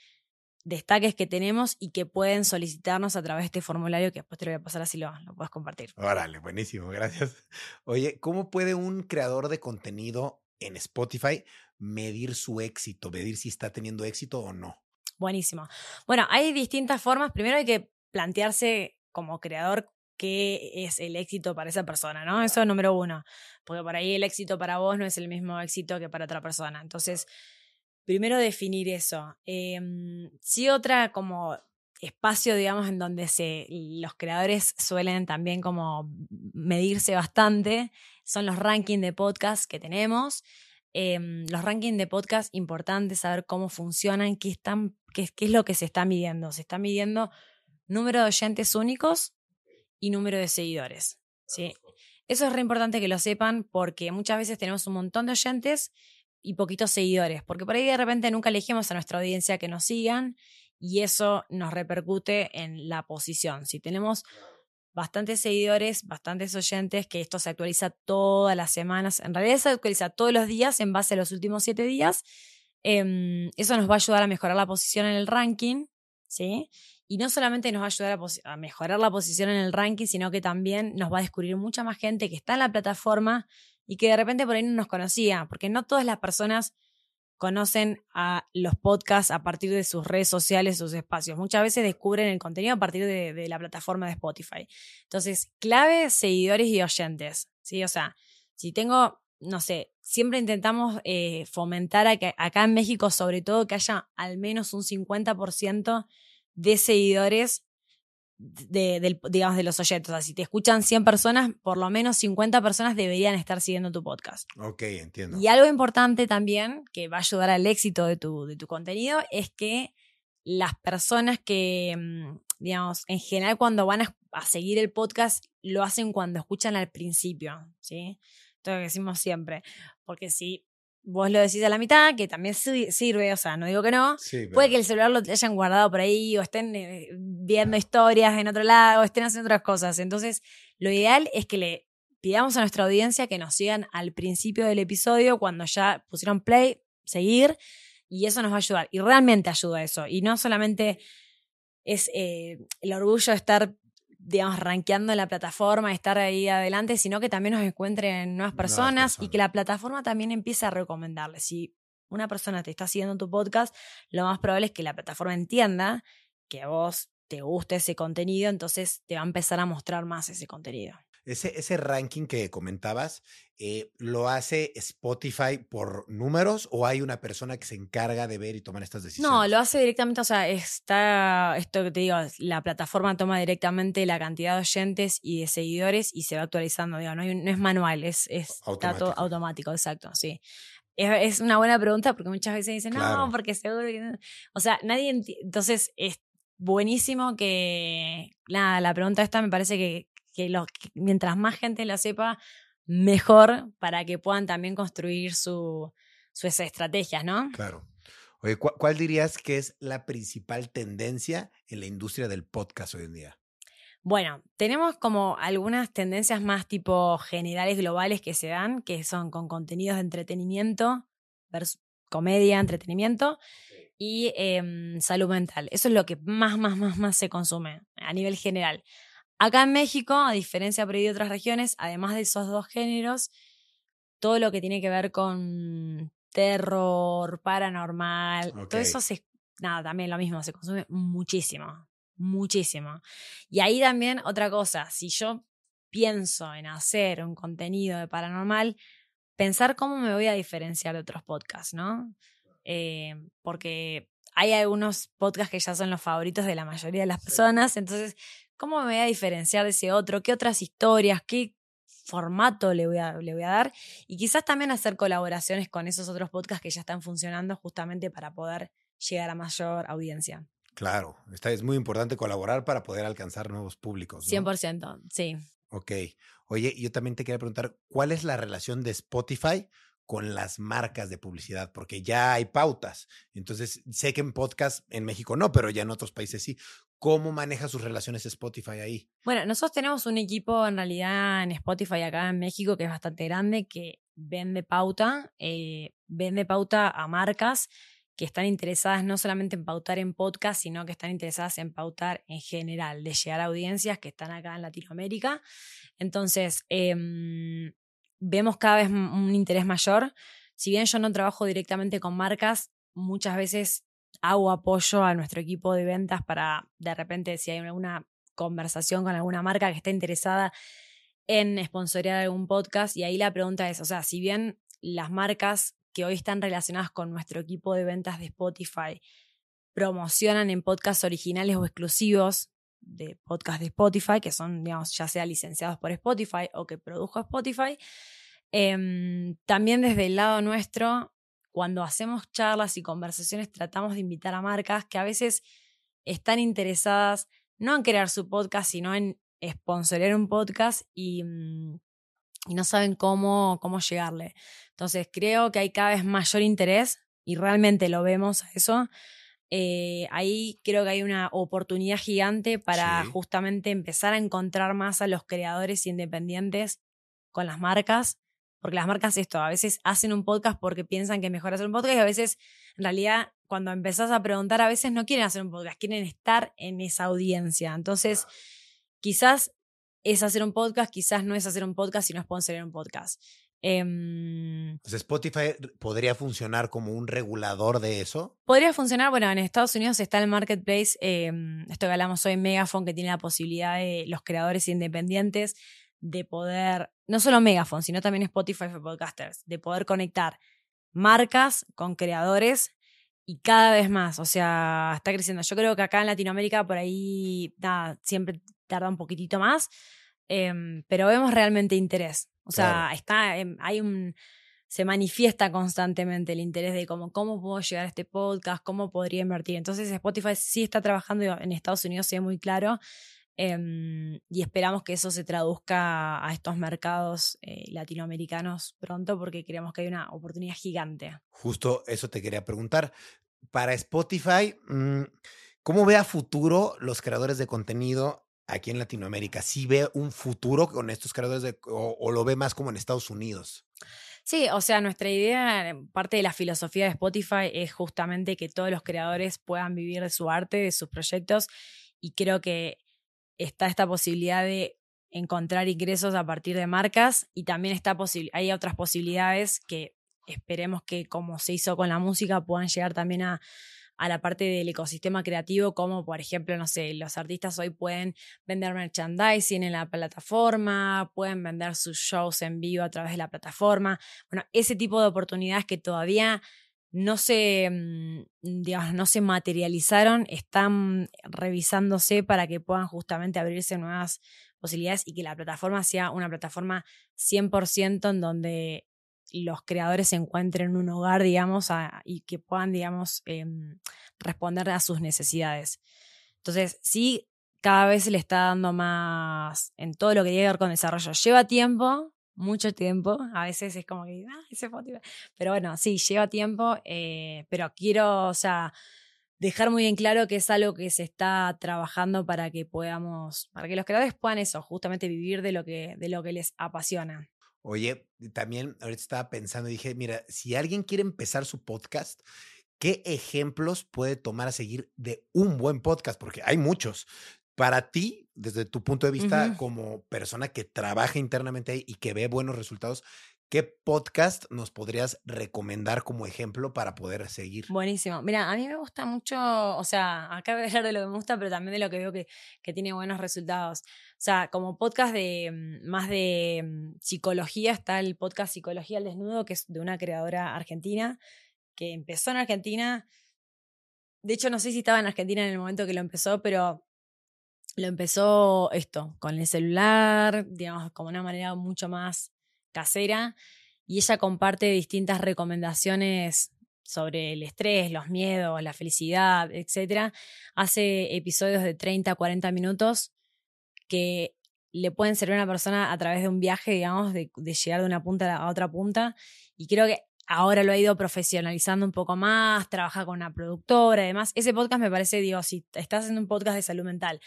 Speaker 2: destaques que tenemos y que pueden solicitarnos a través de este formulario que después te lo voy a pasar así lo, lo puedes compartir.
Speaker 1: Órale, buenísimo, gracias. Oye, ¿cómo puede un creador de contenido en Spotify medir su éxito, medir si está teniendo éxito o no?
Speaker 2: Buenísimo. Bueno, hay distintas formas. Primero hay que plantearse como creador qué es el éxito para esa persona, ¿no? Eso es número uno, porque por ahí el éxito para vos no es el mismo éxito que para otra persona. Entonces, primero definir eso. Eh, sí, otra como espacio, digamos, en donde se, los creadores suelen también como medirse bastante, son los rankings de podcast que tenemos. Em, los rankings de podcast, importante saber cómo funcionan, qué, están, qué, qué es lo que se está midiendo. Se está midiendo número de oyentes únicos y número de seguidores. ¿sí? Eso es re importante que lo sepan porque muchas veces tenemos un montón de oyentes y poquitos seguidores, porque por ahí de repente nunca elegimos a nuestra audiencia que nos sigan y eso nos repercute en la posición. Si tenemos bastantes seguidores, bastantes oyentes, que esto se actualiza todas las semanas, en realidad se actualiza todos los días en base a los últimos siete días, em, eso nos va a ayudar a mejorar la posición en el ranking, ¿sí? Y no solamente nos va a ayudar a, a, mejorar la posición en el ranking, sino que también nos va a descubrir mucha más gente que está en la plataforma y que de repente por ahí no nos conocía, porque no todas las personas conocen a los podcasts a partir de sus redes sociales, sus espacios. Muchas veces descubren el contenido a partir de, la plataforma de Spotify. Entonces, clave, seguidores y oyentes. ¿sí? O sea, si tengo, no sé, siempre intentamos eh, fomentar a que, acá en México, sobre todo, que haya al menos un 50% de seguidores de, digamos, de los oyentes. O sea, si te escuchan 100 personas, por lo menos 50 personas deberían estar siguiendo tu podcast.
Speaker 1: Ok, entiendo.
Speaker 2: Y algo importante también que va a ayudar al éxito de tu, de tu contenido es que las personas que, mm, digamos, en general cuando van a, a seguir el podcast, lo hacen cuando escuchan al principio, ¿sí? Esto que decimos siempre. Porque si vos lo decís a la mitad, que también sirve, o sea, no digo que no. Puede que el celular lo hayan guardado por ahí o estén eh, viendo historias en otro lado o estén haciendo otras cosas. Entonces, lo ideal es que le pidamos a nuestra audiencia que nos sigan al principio del episodio cuando ya pusieron play, seguir, y eso nos va a ayudar. Y realmente ayuda eso. Y no solamente es eh, el orgullo de estar digamos, rankeando en la plataforma, estar ahí adelante, sino que también nos encuentren nuevas personas, nuevas personas, y que la plataforma también empiece a recomendarles. Si una persona te está siguiendo tu podcast, lo más probable es que la plataforma entienda que a vos te gusta ese contenido, entonces te va a empezar a mostrar más ese contenido.
Speaker 1: Ese, ese ranking que comentabas, eh, ¿lo hace Spotify por números o hay una persona que se encarga de ver y tomar estas decisiones?
Speaker 2: No, lo hace directamente, o sea, está, esto que te digo, la plataforma toma directamente la cantidad de oyentes y de seguidores y se va actualizando, digo, no, es manual, es, es automático. automático, exacto, sí. Es, una buena pregunta porque muchas veces dicen, no, porque seguro que no. O sea, nadie Entonces, es buenísimo que, nada, la pregunta esta me parece que, que, mientras más gente la sepa, mejor para que puedan también construir su, sus estrategias, ¿no?
Speaker 1: Claro. Oye, ¿cuál dirías que es la principal tendencia en la industria del podcast hoy en día?
Speaker 2: Bueno, tenemos como algunas tendencias más tipo generales globales que se dan, que son con contenidos de entretenimiento, comedia, entretenimiento y em, salud mental. Eso es lo que más, más, más, más se consume a nivel general. Acá en México, a diferencia de otras regiones, además de esos dos géneros, todo lo que tiene que ver con terror, paranormal, todo eso se, nada, también lo mismo, se consume muchísimo muchísimo. Y ahí también otra cosa, si yo pienso en hacer un contenido de paranormal, pensar cómo me voy a diferenciar de otros podcasts, ¿no? Eh, porque hay algunos podcasts que ya son los favoritos de la mayoría de las personas, entonces, ¿cómo me voy a diferenciar de ese otro? ¿Qué otras historias? ¿Qué formato le voy, a, le voy a dar? Y quizás también hacer colaboraciones con esos otros podcasts que ya están funcionando justamente para poder llegar a mayor audiencia.
Speaker 1: Claro, está, es muy importante colaborar para poder alcanzar nuevos públicos. ¿no?
Speaker 2: 100%, sí.
Speaker 1: Ok. Oye, yo también te quería preguntar, ¿cuál es la relación de Spotify con las marcas de publicidad? Porque ya hay pautas. Entonces, sé que en podcast en México no, pero ya en otros países sí. ¿Cómo maneja sus relaciones Spotify ahí?
Speaker 2: Bueno, nosotros tenemos un equipo en realidad en Spotify acá en México que es bastante grande, que vende pauta, eh, vende pauta a marcas que están interesadas no solamente en pautar en podcast, sino que están interesadas en pautar en general, de llegar a audiencias que están acá en Latinoamérica. Entonces, em, vemos cada vez un interés mayor. Si bien yo no trabajo directamente con marcas, muchas veces hago apoyo a nuestro equipo de ventas para, de repente, si hay alguna conversación con alguna marca que esté interesada en sponsorear algún podcast. Y ahí la pregunta es, o sea, si bien las marcas que hoy están relacionadas con nuestro equipo de ventas de Spotify promocionan en podcasts originales o exclusivos de podcast de Spotify, que son, digamos, ya sea licenciados por Spotify o que produjo Spotify. Em, también desde el lado nuestro, cuando hacemos charlas y conversaciones, tratamos de invitar a marcas que a veces están interesadas no en crear su podcast, sino en sponsorear un podcast y, mm, y no saben cómo, cómo llegarle. Entonces creo que hay cada vez mayor interés y realmente lo vemos a eso. Eh, ahí creo que hay una oportunidad gigante para justamente empezar a encontrar más a los creadores independientes con las marcas, porque las marcas esto, a veces hacen un podcast porque piensan que es mejor hacer un podcast y a veces en realidad cuando empezás a preguntar a veces no quieren hacer un podcast, quieren estar en esa audiencia. Entonces, quizás es hacer un podcast, quizás no es hacer un podcast, sino sponsorar un podcast.
Speaker 1: Eh, Spotify podría funcionar como un regulador de eso.
Speaker 2: Podría funcionar, bueno, en Estados Unidos está el marketplace, em, esto que hablamos hoy, Megafon, que tiene la posibilidad de los creadores independientes de poder, no solo Megafon, sino también Spotify for Podcasters, de poder conectar marcas con creadores y cada vez más, o sea, está creciendo. Yo creo que acá en Latinoamérica por ahí, nada, siempre tarda un poquitito más, em, pero vemos realmente interés. O sea, está, hay un, se manifiesta constantemente el interés de cómo, cómo puedo llegar a este podcast, cómo podría invertir. Entonces Spotify sí está trabajando en Estados Unidos, sí muy claro, em, y esperamos que eso se traduzca a estos mercados eh, latinoamericanos pronto porque creemos que hay una oportunidad gigante.
Speaker 1: Justo eso te quería preguntar. Para Spotify, mm, ¿cómo ve a futuro los creadores de contenido aquí en Latinoamérica? ¿Sí ve un futuro con estos creadores de, o, o lo ve más como en Estados Unidos?
Speaker 2: Sí, o sea, nuestra idea, parte de la filosofía de Spotify es justamente que todos los creadores puedan vivir de su arte, de sus proyectos, y creo que está esta posibilidad de encontrar ingresos a partir de marcas y también está hay otras posibilidades que esperemos que como se hizo con la música puedan llegar también a, a la parte del ecosistema creativo, como por ejemplo, no sé, los artistas hoy pueden vender merchandising en la plataforma, pueden vender sus shows en vivo a través de la plataforma. Bueno, ese tipo de oportunidades que todavía no se, mm, digamos, no se materializaron, están revisándose para que puedan justamente abrirse nuevas posibilidades y que la plataforma sea una plataforma 100% en donde los creadores encuentren un hogar, digamos, y que puedan, digamos, em, responder a sus necesidades. Entonces, sí, cada vez se le está dando más en todo lo que tiene que ver con desarrollo. Lleva tiempo, mucho tiempo. A veces es como que, ah, ese Pero bueno, sí, lleva tiempo, eh, pero quiero, o sea, dejar muy bien claro que es algo que se está trabajando para que podamos, para que los creadores puedan eso, justamente vivir de lo que, de lo que les apasiona.
Speaker 1: Oye, también ahorita estaba pensando dije, mira, si alguien quiere empezar su podcast, ¿qué ejemplos puede tomar a seguir de un buen podcast? Porque hay muchos. Para ti, desde tu punto de vista como persona que trabaja internamente ahí y que ve buenos resultados, ¿Qué podcast nos podrías recomendar como ejemplo para poder seguir?
Speaker 2: Buenísimo. Mira, a mí me gusta mucho, o sea, acá voy a hablar de lo que me gusta, pero también de lo que veo que, que tiene buenos resultados. O sea, como podcast de mm, más de mm, psicología, está el podcast Psicología al Desnudo, que es de una creadora argentina, que empezó en Argentina. De hecho, no sé si estaba en Argentina en el momento que lo empezó, pero lo empezó esto, con el celular, digamos, como una manera mucho más casera y ella comparte distintas recomendaciones sobre el estrés, los miedos, la felicidad, etc. Hace episodios de 30, 40 minutos que le pueden servir a una persona a través de un viaje, digamos, de, llegar de una punta a otra punta. Y creo que ahora lo ha ido profesionalizando un poco más, trabaja con una productora, además. Ese podcast me parece, digo, si estás haciendo un podcast de salud mental,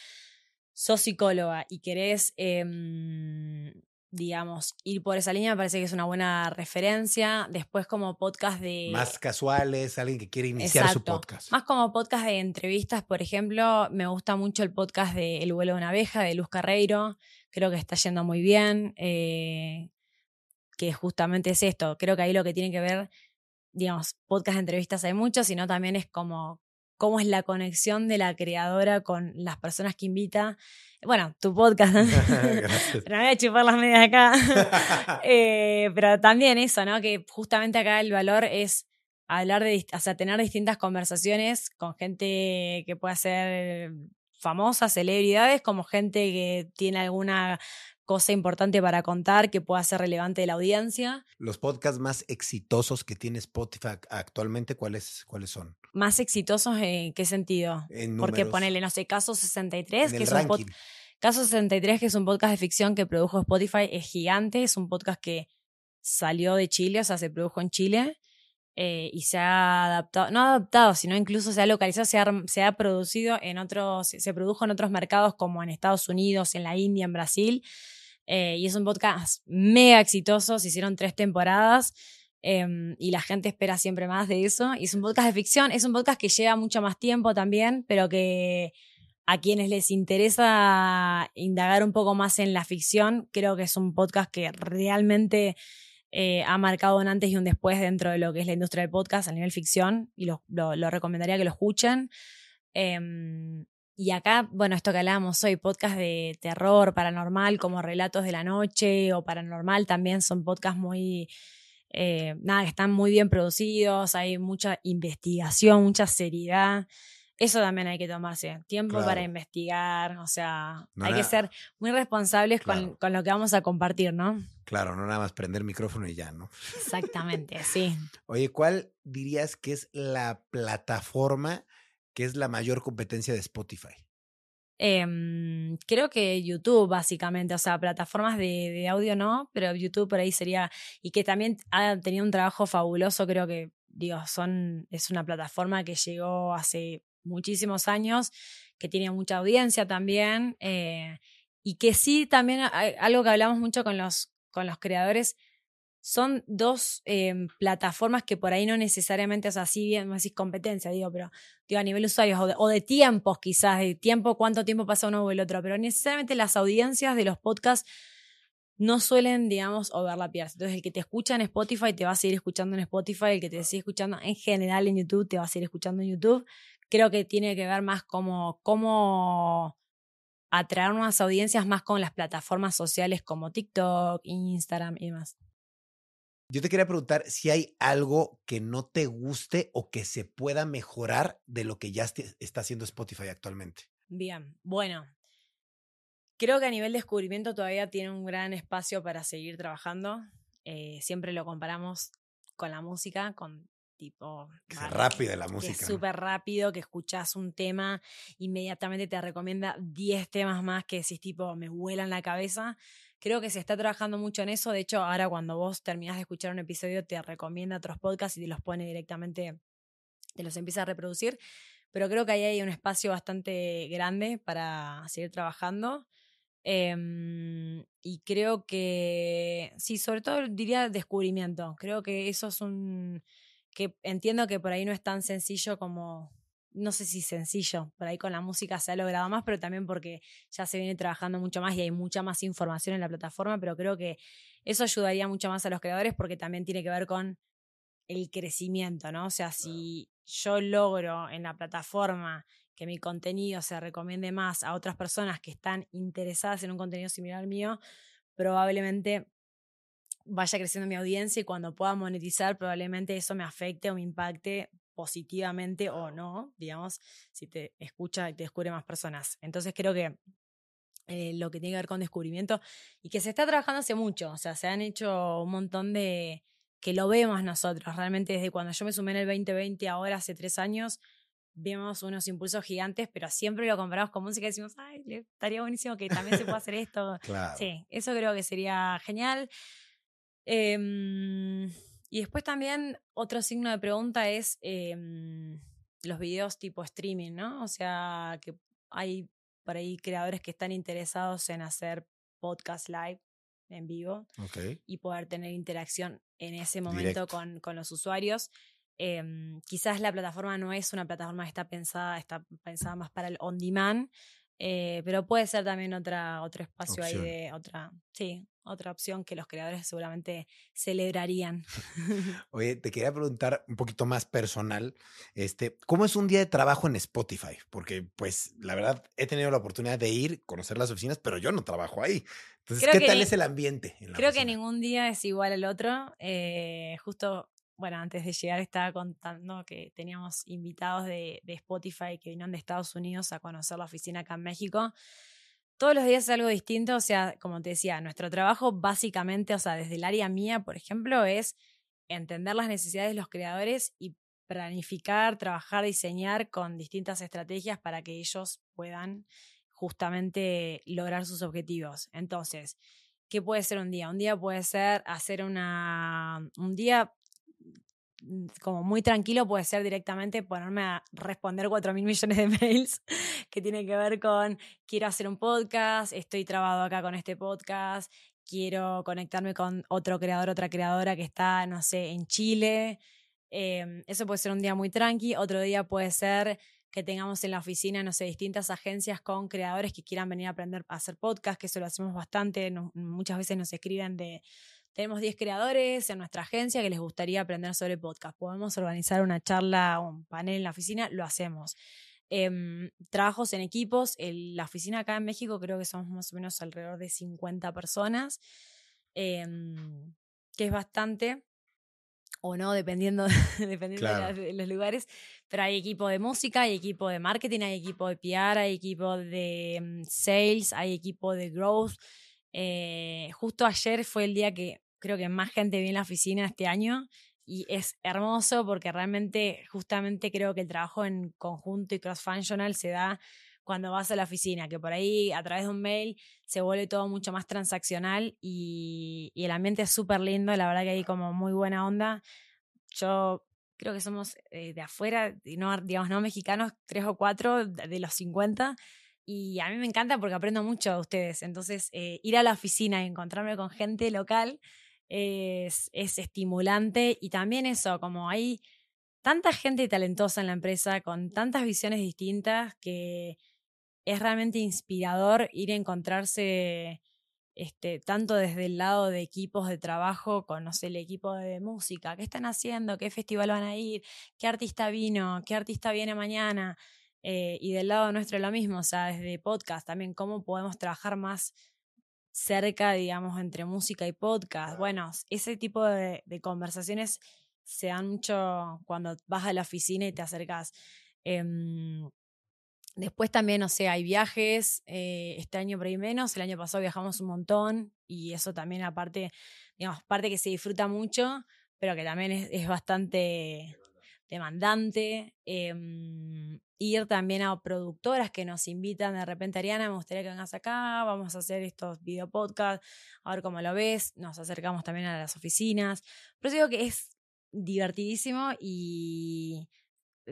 Speaker 2: sos psicóloga y querés em, digamos, ir por esa línea me parece que es una buena referencia. Después como podcast de...
Speaker 1: Más casuales, alguien que quiere iniciar su podcast.
Speaker 2: Más como podcast de entrevistas, por ejemplo, me gusta mucho el podcast de El vuelo de una abeja de Luz Carreiro. Creo que está yendo muy bien. Eh, que justamente es esto. Creo que ahí lo que tiene que ver, digamos, podcast de entrevistas hay muchos, sino también es como cómo es la conexión de la creadora con las personas que invita. Bueno, tu podcast. pero me voy a chupar las medias acá. Eh, pero también eso, ¿no? Que justamente acá el valor es hablar de, o sea, tener distintas conversaciones con gente que pueda ser famosa, celebridades, como gente que tiene alguna cosa importante para contar que pueda ser relevante de la audiencia.
Speaker 1: Los podcasts más exitosos que tiene Spotify actualmente, ¿cuáles, cuáles son?
Speaker 2: ¿Más exitosos en qué sentido? Porque ponele, no sé, Caso 63, que es un podcast. Caso 63, que es un podcast de ficción que produjo Spotify, es gigante, es un podcast que salió de Chile, o sea, se produjo en Chile. Eh, y se ha adaptado, no adaptado, sino incluso se ha localizado, se ha, se ha producido en otros, se produjo en otros mercados como en Estados Unidos, en la India, en Brasil. Eh, y es un podcast mega exitoso, se hicieron tres temporadas em, y la gente espera siempre más de eso. Y es un podcast de ficción, es un podcast que lleva mucho más tiempo también, pero que a quienes les interesa indagar un poco más en la ficción, creo que es un podcast que realmente eh, ha marcado un antes y un después dentro de lo que es la industria del podcast a nivel ficción y lo, lo recomendaría que lo escuchen. Em, y acá, bueno, esto que hablábamos hoy, podcast de terror, paranormal, como Relatos de la Noche o Paranormal, también son podcasts muy, eh, nada, que están muy bien producidos, hay mucha investigación, mucha seriedad. Eso también hay que tomarse tiempo para investigar, o sea, hay que ser muy responsables con, con, lo que vamos a compartir, ¿no?
Speaker 1: Claro, no nada más prender micrófono y ya, ¿no?
Speaker 2: Exactamente, sí.
Speaker 1: Oye, ¿cuál dirías que es la plataforma ¿Qué es la mayor competencia de Spotify?
Speaker 2: Em, creo que YouTube, básicamente, o sea, plataformas de, audio no, pero YouTube por ahí sería, y que también ha tenido un trabajo fabuloso, creo que, digo, son, es una plataforma que llegó hace muchísimos años, que tiene mucha audiencia también, eh, y que sí también algo que hablamos mucho con los, con los creadores, son dos em, plataformas que por ahí no necesariamente, o sea, sí bien, no decís competencia, digo, pero digo, a nivel usuarios o de, o de, tiempos quizás, de tiempo, cuánto tiempo pasa uno o el otro, pero necesariamente las audiencias de los podcasts no suelen, digamos, overlapearse. Entonces, el que te escucha en Spotify te va a seguir escuchando en Spotify, el que te sigue escuchando en general en YouTube te va a seguir escuchando en YouTube. Creo que tiene que ver más como cómo atraer unas audiencias más con las plataformas sociales como TikTok, Instagram y demás.
Speaker 1: Yo te quería preguntar si hay algo que no te guste o que se pueda mejorar de lo que ya está haciendo Spotify actualmente.
Speaker 2: Bien, bueno, Creo que a nivel descubrimiento todavía tiene un gran espacio para seguir trabajando. Eh, siempre lo comparamos con la música, con tipo...
Speaker 1: Es rápida la música.
Speaker 2: es súper rápido, que escuchas un tema, inmediatamente te recomienda 10 temas más que decís tipo, me vuelan la cabeza. Creo que se está trabajando mucho en eso. De hecho, ahora cuando vos terminás de escuchar un episodio, te recomienda otros podcasts y te los pone directamente, te los empieza a reproducir. Pero creo que ahí hay un espacio bastante grande para seguir trabajando. Em, y creo que, sí, sobre todo diría descubrimiento. Creo que eso es un, que entiendo que por ahí no es tan sencillo como, no sé si sencillo, por ahí con la música se ha logrado más, pero también porque ya se viene trabajando mucho más y hay mucha más información en la plataforma, pero creo que eso ayudaría mucho más a los creadores porque también tiene que ver con el crecimiento, ¿no? O sea, si yo logro en la plataforma que mi contenido se recomiende más a otras personas que están interesadas en un contenido similar al mío, probablemente vaya creciendo mi audiencia y cuando pueda monetizar probablemente eso me afecte o me impacte positivamente o no, digamos, si te escucha y te descubre más personas. Entonces creo que eh, lo que tiene que ver con descubrimiento y que se está trabajando hace mucho, o sea, se han hecho un montón de que lo vemos nosotros, realmente desde cuando yo me sumé en el 2020 ahora hace tres años, vemos unos impulsos gigantes, pero siempre lo comparamos con música y decimos, ay, estaría buenísimo que también se pueda hacer esto. Sí, eso creo que sería genial. Em, y después también otro signo de pregunta es em, los videos tipo streaming, ¿no? O sea, que hay por ahí creadores que están interesados en hacer podcast live en vivo y poder tener interacción en ese momento con, con los usuarios. Em, quizás la plataforma no es una plataforma que está pensada, está pensada más para el on demand, eh, pero puede ser también otra, otro espacio ahí de otra, sí, otra opción que los creadores seguramente celebrarían.
Speaker 1: Oye, te quería preguntar un poquito más personal, este, ¿cómo es un día de trabajo en Spotify? Porque, pues, la verdad, he tenido la oportunidad de ir, conocer las oficinas, pero yo no trabajo ahí. Entonces, ¿qué tal es el ambiente?
Speaker 2: creo que ningún día es igual al otro. Eh, justo bueno, antes de llegar estaba contando que teníamos invitados de, Spotify que vinieron de Estados Unidos a conocer la oficina acá en México. Todos los días es algo distinto, o sea, como te decía, nuestro trabajo básicamente, o sea, desde el área mía, por ejemplo, es entender las necesidades de los creadores y planificar, trabajar, diseñar con distintas estrategias para que ellos puedan justamente lograr sus objetivos. Entonces, ¿qué puede ser un día? Un día puede ser hacer una, un día como muy tranquilo puede ser directamente ponerme a responder 4 mil millones de mails que tiene que ver con quiero hacer un podcast, estoy trabado acá con este podcast, quiero conectarme con otro creador, otra creadora que está, no sé, en Chile. Em, eso puede ser un día muy tranqui, otro día puede ser que tengamos en la oficina, no sé, distintas agencias con creadores que quieran venir a aprender a hacer podcast, que eso lo hacemos bastante, muchas veces nos escriben de tenemos 10 creadores en nuestra agencia que les gustaría aprender sobre podcast. Podemos organizar una charla o un panel en la oficina, lo hacemos. Em, trabajos en equipos. la oficina acá en México creo que somos más o menos alrededor de 50 personas, em, que es bastante, o no, dependiendo, dependiendo de, los lugares. Pero hay equipo de música, hay equipo de marketing, hay equipo de PR, hay equipo de em, sales, hay equipo de growth. Eh, justo ayer fue el día que creo que más gente vi en la oficina este año y es hermoso porque realmente, justamente creo que el trabajo en conjunto y cross-functional se da cuando vas a la oficina, que por ahí a través de un mail se vuelve todo mucho más transaccional y, y el ambiente es súper lindo, la verdad que hay como muy buena onda. Yo creo que somos eh, de afuera, no, digamos, no mexicanos, tres o cuatro de los 50. Y a mí me encanta porque aprendo mucho de ustedes. Entonces, eh, ir a la oficina y encontrarme con gente local es, es estimulante. Y también eso, como hay tanta gente talentosa en la empresa, con tantas visiones distintas, que es realmente inspirador ir a encontrarse este, tanto desde el lado de equipos de trabajo, con no sé, el equipo de música, qué están haciendo, qué festival van a ir, qué artista vino, qué artista viene mañana. Eh, y del lado nuestro lo mismo, o sea, desde podcast también, cómo podemos trabajar más cerca, digamos, entre música y podcast. Bueno, ese tipo de, conversaciones se dan mucho cuando vas a la oficina y te acercas. Em, Después también, no sé, hay viajes, eh, este año por ahí menos, el año pasado viajamos un montón y eso también aparte, digamos, parte que se disfruta mucho, pero que también es, bastante demandante. Em, ir también a productoras que nos invitan de repente, Ariana, me gustaría que vengas acá, vamos a hacer estos video podcasts, a ver cómo lo ves, nos acercamos también a las oficinas. Pero digo que es divertidísimo y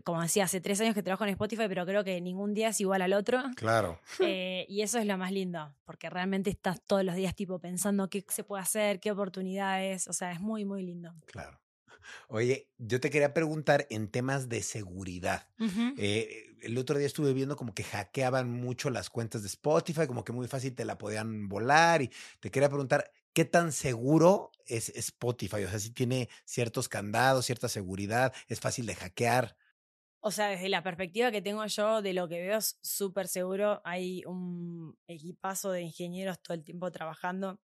Speaker 2: como decía, hace tres años que trabajo en Spotify, pero creo que ningún día es igual al otro.
Speaker 1: Claro.
Speaker 2: Eh, y eso es lo más lindo, porque realmente estás todos los días tipo pensando qué se puede hacer, qué oportunidades, o sea, es muy, muy lindo.
Speaker 1: Claro. Oye, yo te quería preguntar en temas de seguridad. Eh, el otro día estuve viendo como que hackeaban mucho las cuentas de Spotify, como que muy fácil te la podían volar y te quería preguntar, ¿qué tan seguro es Spotify? O sea, si tiene ciertos candados, cierta seguridad, es fácil de hackear.
Speaker 2: O sea, desde la perspectiva que tengo yo, de lo que veo, es súper seguro. Hay un equipazo de ingenieros todo el tiempo trabajando.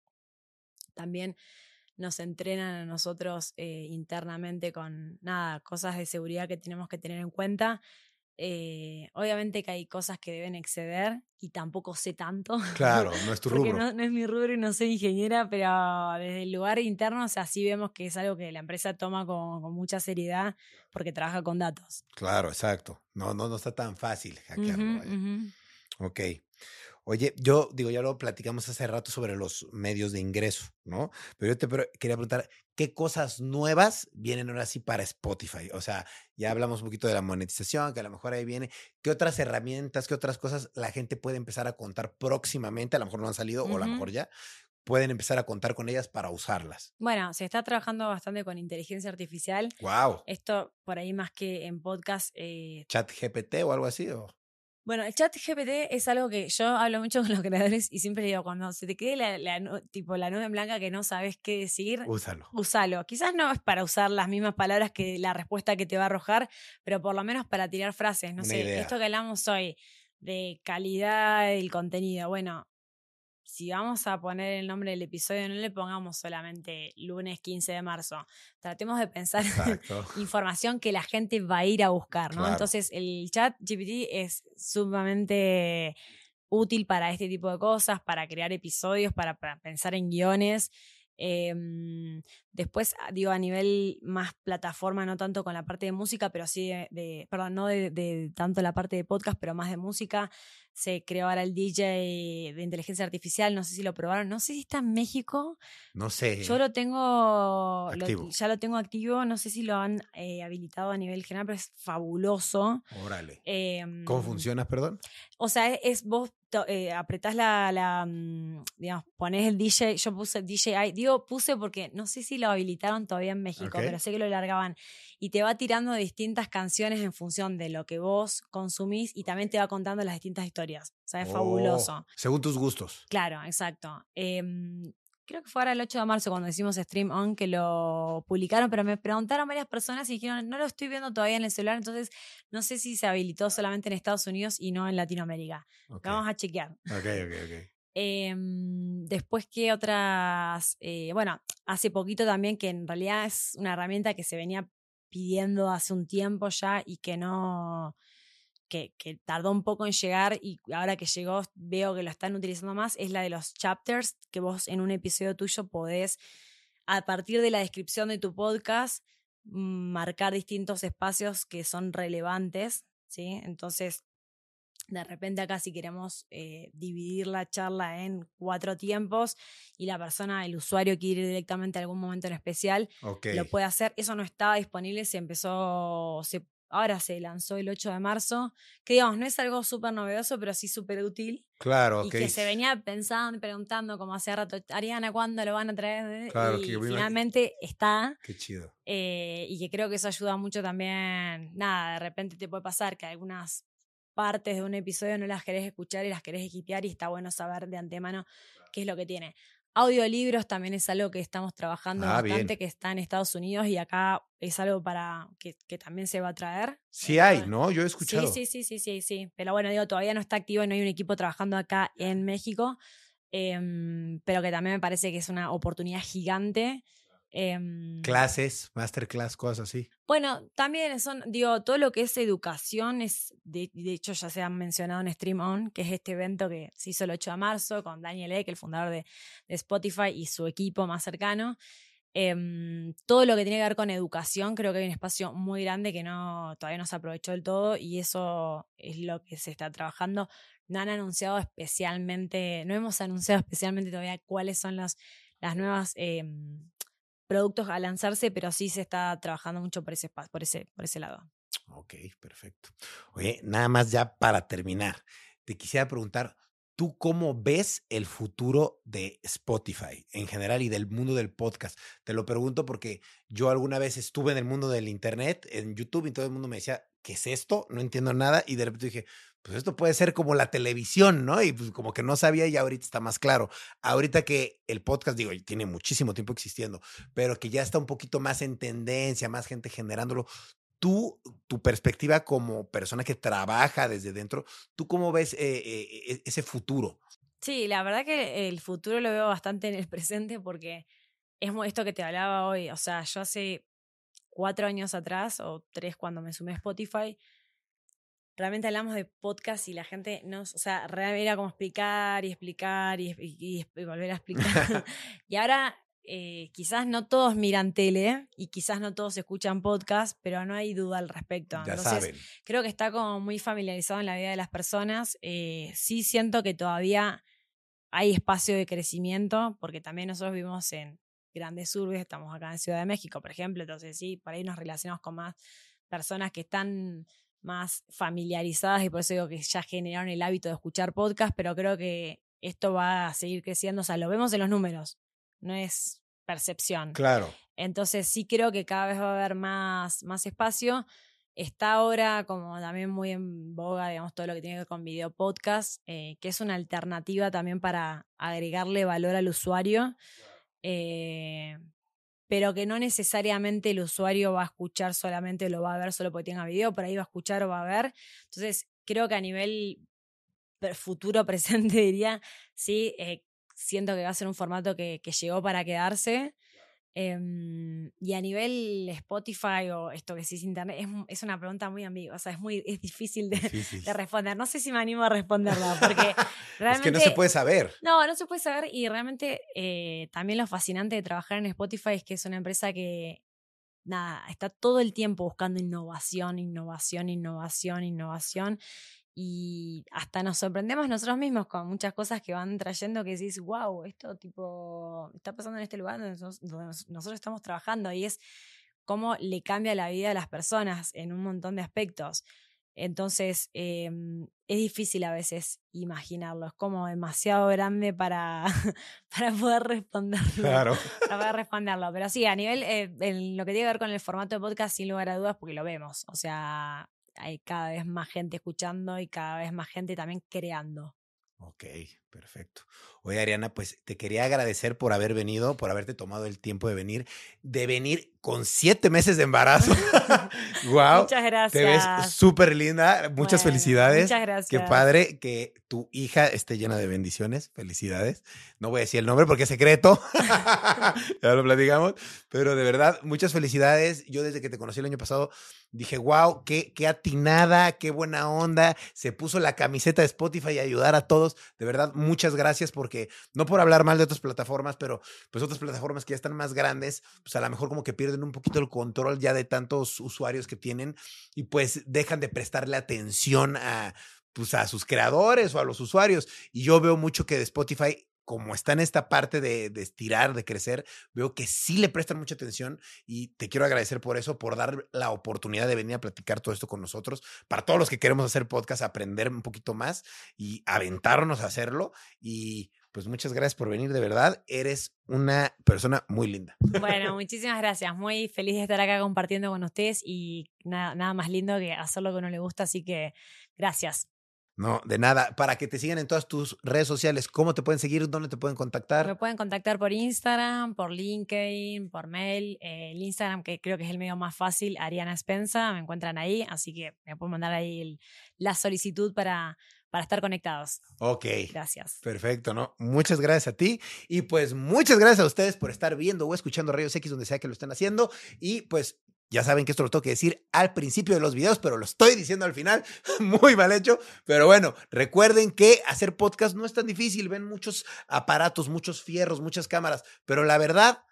Speaker 2: También nos entrenan a nosotros eh, internamente con nada, cosas de seguridad que tenemos que tener en cuenta. Eh, obviamente que hay cosas que deben exceder y tampoco sé tanto.
Speaker 1: Claro, no es tu rubro.
Speaker 2: No, no, es mi rubro y no soy ingeniera, pero desde el lugar interno, o sea, sí vemos que es algo que la empresa toma con, mucha seriedad porque trabaja con datos.
Speaker 1: Claro, exacto. No, no, no está tan fácil hackearlo. Ok. Oye, yo digo, ya lo platicamos hace rato sobre los medios de ingreso, ¿no? Pero yo te quería preguntar, ¿qué cosas nuevas vienen ahora sí para Spotify? O sea, ya hablamos un poquito de la monetización, que a lo mejor ahí viene. ¿Qué otras herramientas, qué otras cosas la gente puede empezar a contar próximamente? A lo mejor no han salido o a lo mejor ya pueden empezar a contar con ellas para usarlas.
Speaker 2: Bueno, se está trabajando bastante con inteligencia artificial.
Speaker 1: Wow.
Speaker 2: Esto por ahí más que en podcast.
Speaker 1: Eh, ¿Chat GPT o algo así? ¿o?
Speaker 2: Bueno, el chat GPT es algo que yo hablo mucho con los creadores y siempre digo, cuando se te quede la, tipo, la nube en blanca que no sabes qué decir,
Speaker 1: úsalo.
Speaker 2: Úsalo. Quizás no es para usar las mismas palabras que la respuesta que te va a arrojar, pero por lo menos para tirar frases. No sé, esto que hablamos hoy de calidad del contenido. Bueno, si vamos a poner el nombre del episodio, no le pongamos solamente lunes 15 de marzo. Tratemos de pensar información que la gente va a ir a buscar, ¿no? Entonces, el chat GPT es sumamente útil para este tipo de cosas, para crear episodios, para, pensar en guiones. Em, después, ah, digo, a nivel más plataforma, no tanto con la parte de música, pero sí de, perdón, no de, de, tanto la parte de podcast, pero más de música se creó ahora el DJ de inteligencia artificial, no sé si lo probaron, no sé si está en México.
Speaker 1: No sé.
Speaker 2: Yo lo tengo, ya lo tengo activo, no sé si lo han eh, habilitado a nivel general, pero es fabuloso.
Speaker 1: Órale. ¿Cómo em, funciona, perdón?
Speaker 2: O sea, es, vos eh, apretás la, la, mm, digamos, ponés el DJ, yo puse DJI, digo puse porque no sé si lo habilitaron todavía en México, pero sé que lo largaban y te va tirando distintas canciones en función de lo que vos consumís y también te va contando las distintas historias. O sea, es fabuloso.
Speaker 1: Oh, según tus gustos.
Speaker 2: Claro, exacto. Em, creo que fue ahora el 8 de marzo cuando hicimos Stream On que lo publicaron, pero me preguntaron varias personas y dijeron, no lo estoy viendo todavía en el celular, entonces no sé si se habilitó solamente en Estados Unidos y no en Latinoamérica. Vamos a chequear.
Speaker 1: Ok, ok, ok.
Speaker 2: Em, después que otras, eh, bueno, hace poquito también que en realidad es una herramienta que se venía pidiendo hace un tiempo ya y que no, que, que, tardó un poco en llegar y ahora que llegó veo que lo están utilizando más, es la de los chapters, que vos en un episodio tuyo podés, a partir de la descripción de tu podcast, marcar distintos espacios que son relevantes, ¿sí? Entonces, de repente acá si queremos eh, dividir la charla en cuatro tiempos y la persona, el usuario quiere ir directamente a algún momento en especial, lo puede hacer. Eso no estaba disponible, se empezó, se, ahora se lanzó el 8 de marzo, que digamos, no es algo súper novedoso, pero sí súper útil.
Speaker 1: Claro,
Speaker 2: Y que se venía pensando y preguntando como hace rato, Ariana, ¿cuándo lo van a traer?
Speaker 1: Claro,
Speaker 2: y finalmente está.
Speaker 1: Qué chido.
Speaker 2: Eh, y que creo que eso ayuda mucho también. Nada, de repente te puede pasar que algunas partes de un episodio no las querés escuchar y las querés equipear y está bueno saber de antemano qué es lo que tiene. Audiolibros también es algo que estamos trabajando ah, bastante, que está en Estados Unidos y acá es algo para que, también se va a traer.
Speaker 1: Sí hay, ¿no? Yo he escuchado.
Speaker 2: Sí, sí, sí, sí, sí, Pero bueno, digo, todavía no está activo y no hay un equipo trabajando acá en México, em, pero que también me parece que es una oportunidad gigante Em,
Speaker 1: Clases, masterclass, cosas así.
Speaker 2: Bueno, también son, digo, todo lo que es educación es, de, hecho ya se han mencionado en Stream On, que es este evento que se hizo el 8 de marzo con Daniel Eck, el fundador de, Spotify y su equipo más cercano. Em, todo lo que tiene que ver con educación, creo que hay un espacio muy grande que no, todavía no se aprovechó del todo y eso es lo que se está trabajando. No han anunciado especialmente, no hemos anunciado especialmente todavía cuáles son las, las nuevas em, productos a lanzarse, pero sí se está trabajando mucho por ese, por ese, por ese lado.
Speaker 1: Ok, perfecto. Oye, nada más ya para terminar, te quisiera preguntar, ¿tú cómo ves el futuro de Spotify en general y del mundo del podcast? Te lo pregunto porque yo alguna vez estuve en el mundo del Internet, en YouTube, y todo el mundo me decía, ¿qué es esto? No entiendo nada. Y de repente dije, pues esto puede ser como la televisión, ¿no? Y pues como que no sabía y ahorita está más claro. Ahorita que el podcast, digo, tiene muchísimo tiempo existiendo, pero que ya está un poquito más en tendencia, más gente generándolo. Tú, tu perspectiva como persona que trabaja desde dentro, ¿tú cómo ves eh, eh, e, ese futuro?
Speaker 2: Sí, la verdad que el futuro lo veo bastante en el presente porque es esto que te hablaba hoy. O sea, yo hace cuatro años atrás o tres cuando me sumé a Spotify, realmente hablamos de podcast y la gente nos, o sea, realmente era como explicar y explicar y, volver a explicar. y ahora eh, quizás no todos miran tele y quizás no todos escuchan podcast, pero no hay duda al respecto.
Speaker 1: Ya Entonces,
Speaker 2: creo que está como muy familiarizado en la vida de las personas. Eh, sí siento que todavía hay espacio de crecimiento, porque también nosotros vivimos en grandes urbes, estamos acá en Ciudad de México, por ejemplo, entonces sí, por ahí nos relacionamos con más personas que están más familiarizadas y por eso digo que ya generaron el hábito de escuchar podcast, pero creo que esto va a seguir creciendo, o sea, lo vemos en los números, no es percepción.
Speaker 1: Claro.
Speaker 2: Entonces sí creo que cada vez va a haber más, más espacio. Está ahora como también muy en boga, digamos, todo lo que tiene que ver con video podcast, eh, que es una alternativa también para agregarle valor al usuario. Eh, pero que no necesariamente el usuario va a escuchar solamente, lo va a ver solo porque tenga video, por ahí va a escuchar o va a ver. Entonces, creo que a nivel futuro presente diría, sí, eh, siento que va a ser un formato que, que llegó para quedarse. Em, y a nivel Spotify o esto que sí es internet, es, es, una pregunta muy ambigua, o sea, es muy es difícil de, de, responder. No sé si me animo a responderla, porque realmente...
Speaker 1: es que no se puede saber.
Speaker 2: No, no se puede saber y realmente eh, también lo fascinante de trabajar en Spotify es que es una empresa que, nada, está todo el tiempo buscando innovación, innovación, innovación, innovación y hasta nos sorprendemos nosotros mismos con muchas cosas que van trayendo que decís, wow, esto tipo está pasando en este lugar donde nosotros, estamos trabajando y es cómo le cambia la vida a las personas en un montón de aspectos. Entonces, em, es difícil a veces imaginarlo, es como demasiado grande para, para poder responderlo.
Speaker 1: Claro.
Speaker 2: Para poder responderlo. Pero sí, a nivel, eh, en lo que tiene que ver con el formato de podcast, sin lugar a dudas, porque lo vemos. O sea, hay cada vez más gente escuchando y cada vez más gente también creando.
Speaker 1: Ok, perfecto. Oye, Ariana, pues te quería agradecer por haber venido, por haberte tomado el tiempo de venir, de venir con siete meses de embarazo. wow.
Speaker 2: Muchas gracias.
Speaker 1: Te ves súper linda. Muchas felicidades.
Speaker 2: Muchas gracias.
Speaker 1: Qué padre que tu hija esté llena de bendiciones. Felicidades. No voy a decir el nombre porque es secreto. ya lo platicamos. Pero de verdad, muchas felicidades. Yo desde que te conocí el año pasado dije, wow, qué, qué atinada, qué buena onda. Se puso la camiseta de Spotify y ayudar a todos. De verdad, muchas gracias porque no por hablar mal de otras plataformas, pero pues otras plataformas que ya están más grandes, pues a lo mejor como que pierden un poquito el control ya de tantos usuarios que tienen y pues dejan de prestarle atención a pues, a sus creadores o a los usuarios. Y yo veo mucho que de Spotify como está en esta parte de, estirar, de crecer, veo que sí le prestan mucha atención y te quiero agradecer por eso, por dar la oportunidad de venir a platicar todo esto con nosotros. Para todos los que queremos hacer podcast, aprender un poquito más y aventarnos a hacerlo. Y pues muchas gracias por venir, de verdad. Eres una persona muy linda.
Speaker 2: Bueno, muchísimas gracias. Muy feliz de estar acá compartiendo con ustedes y nada, nada más lindo que hacer lo que uno le gusta, así que gracias.
Speaker 1: No, de nada. Para que te sigan en todas tus redes sociales, ¿cómo te pueden seguir? ¿Dónde te pueden contactar?
Speaker 2: Me pueden contactar por Instagram, por LinkedIn, por mail. Eh, el Instagram, que creo que es el medio más fácil, Ariana Spensa, me encuentran ahí, así que me pueden mandar ahí el, la solicitud para, para estar conectados.
Speaker 1: Ok.
Speaker 2: Gracias.
Speaker 1: Perfecto, ¿no? Muchas gracias a ti. Y pues muchas gracias a ustedes por estar viendo o escuchando Rayos X donde sea que lo estén haciendo. Y pues ya saben que esto lo tengo que decir al principio de los videos, pero lo estoy diciendo al final. Muy mal hecho. Pero bueno, recuerden que hacer podcast no es tan difícil. Ven muchos aparatos, muchos fierros, muchas cámaras. Pero la verdad,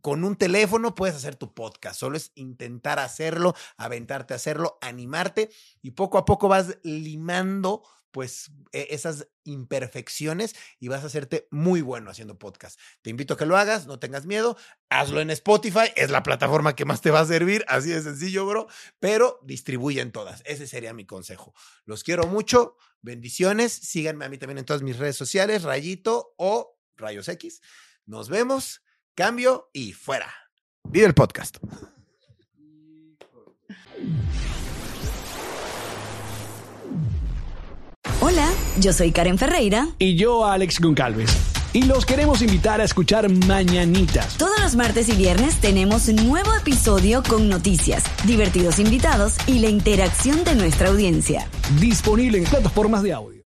Speaker 1: con un teléfono puedes hacer tu podcast. Solo es intentar hacerlo, aventarte a hacerlo, animarte y poco a poco vas limando pues esas imperfecciones y vas a hacerte muy bueno haciendo podcast. Te invito a que lo hagas, no tengas miedo, hazlo en Spotify, es la plataforma que más te va a servir, así de sencillo, bro, pero distribuye en todas. Ese sería mi consejo. Los quiero mucho, bendiciones, síganme a mí también en todas mis redes sociales, Rayito o Rayos X. Nos vemos, cambio y fuera. Vive el podcast.
Speaker 3: Hola, yo soy Karen Ferreira.
Speaker 4: Y yo, Alex Goncalves. Y los queremos invitar a escuchar Mañanitas.
Speaker 3: Todos los martes y viernes tenemos un nuevo episodio con noticias, divertidos invitados y la interacción de nuestra audiencia.
Speaker 4: Disponible en plataformas de audio.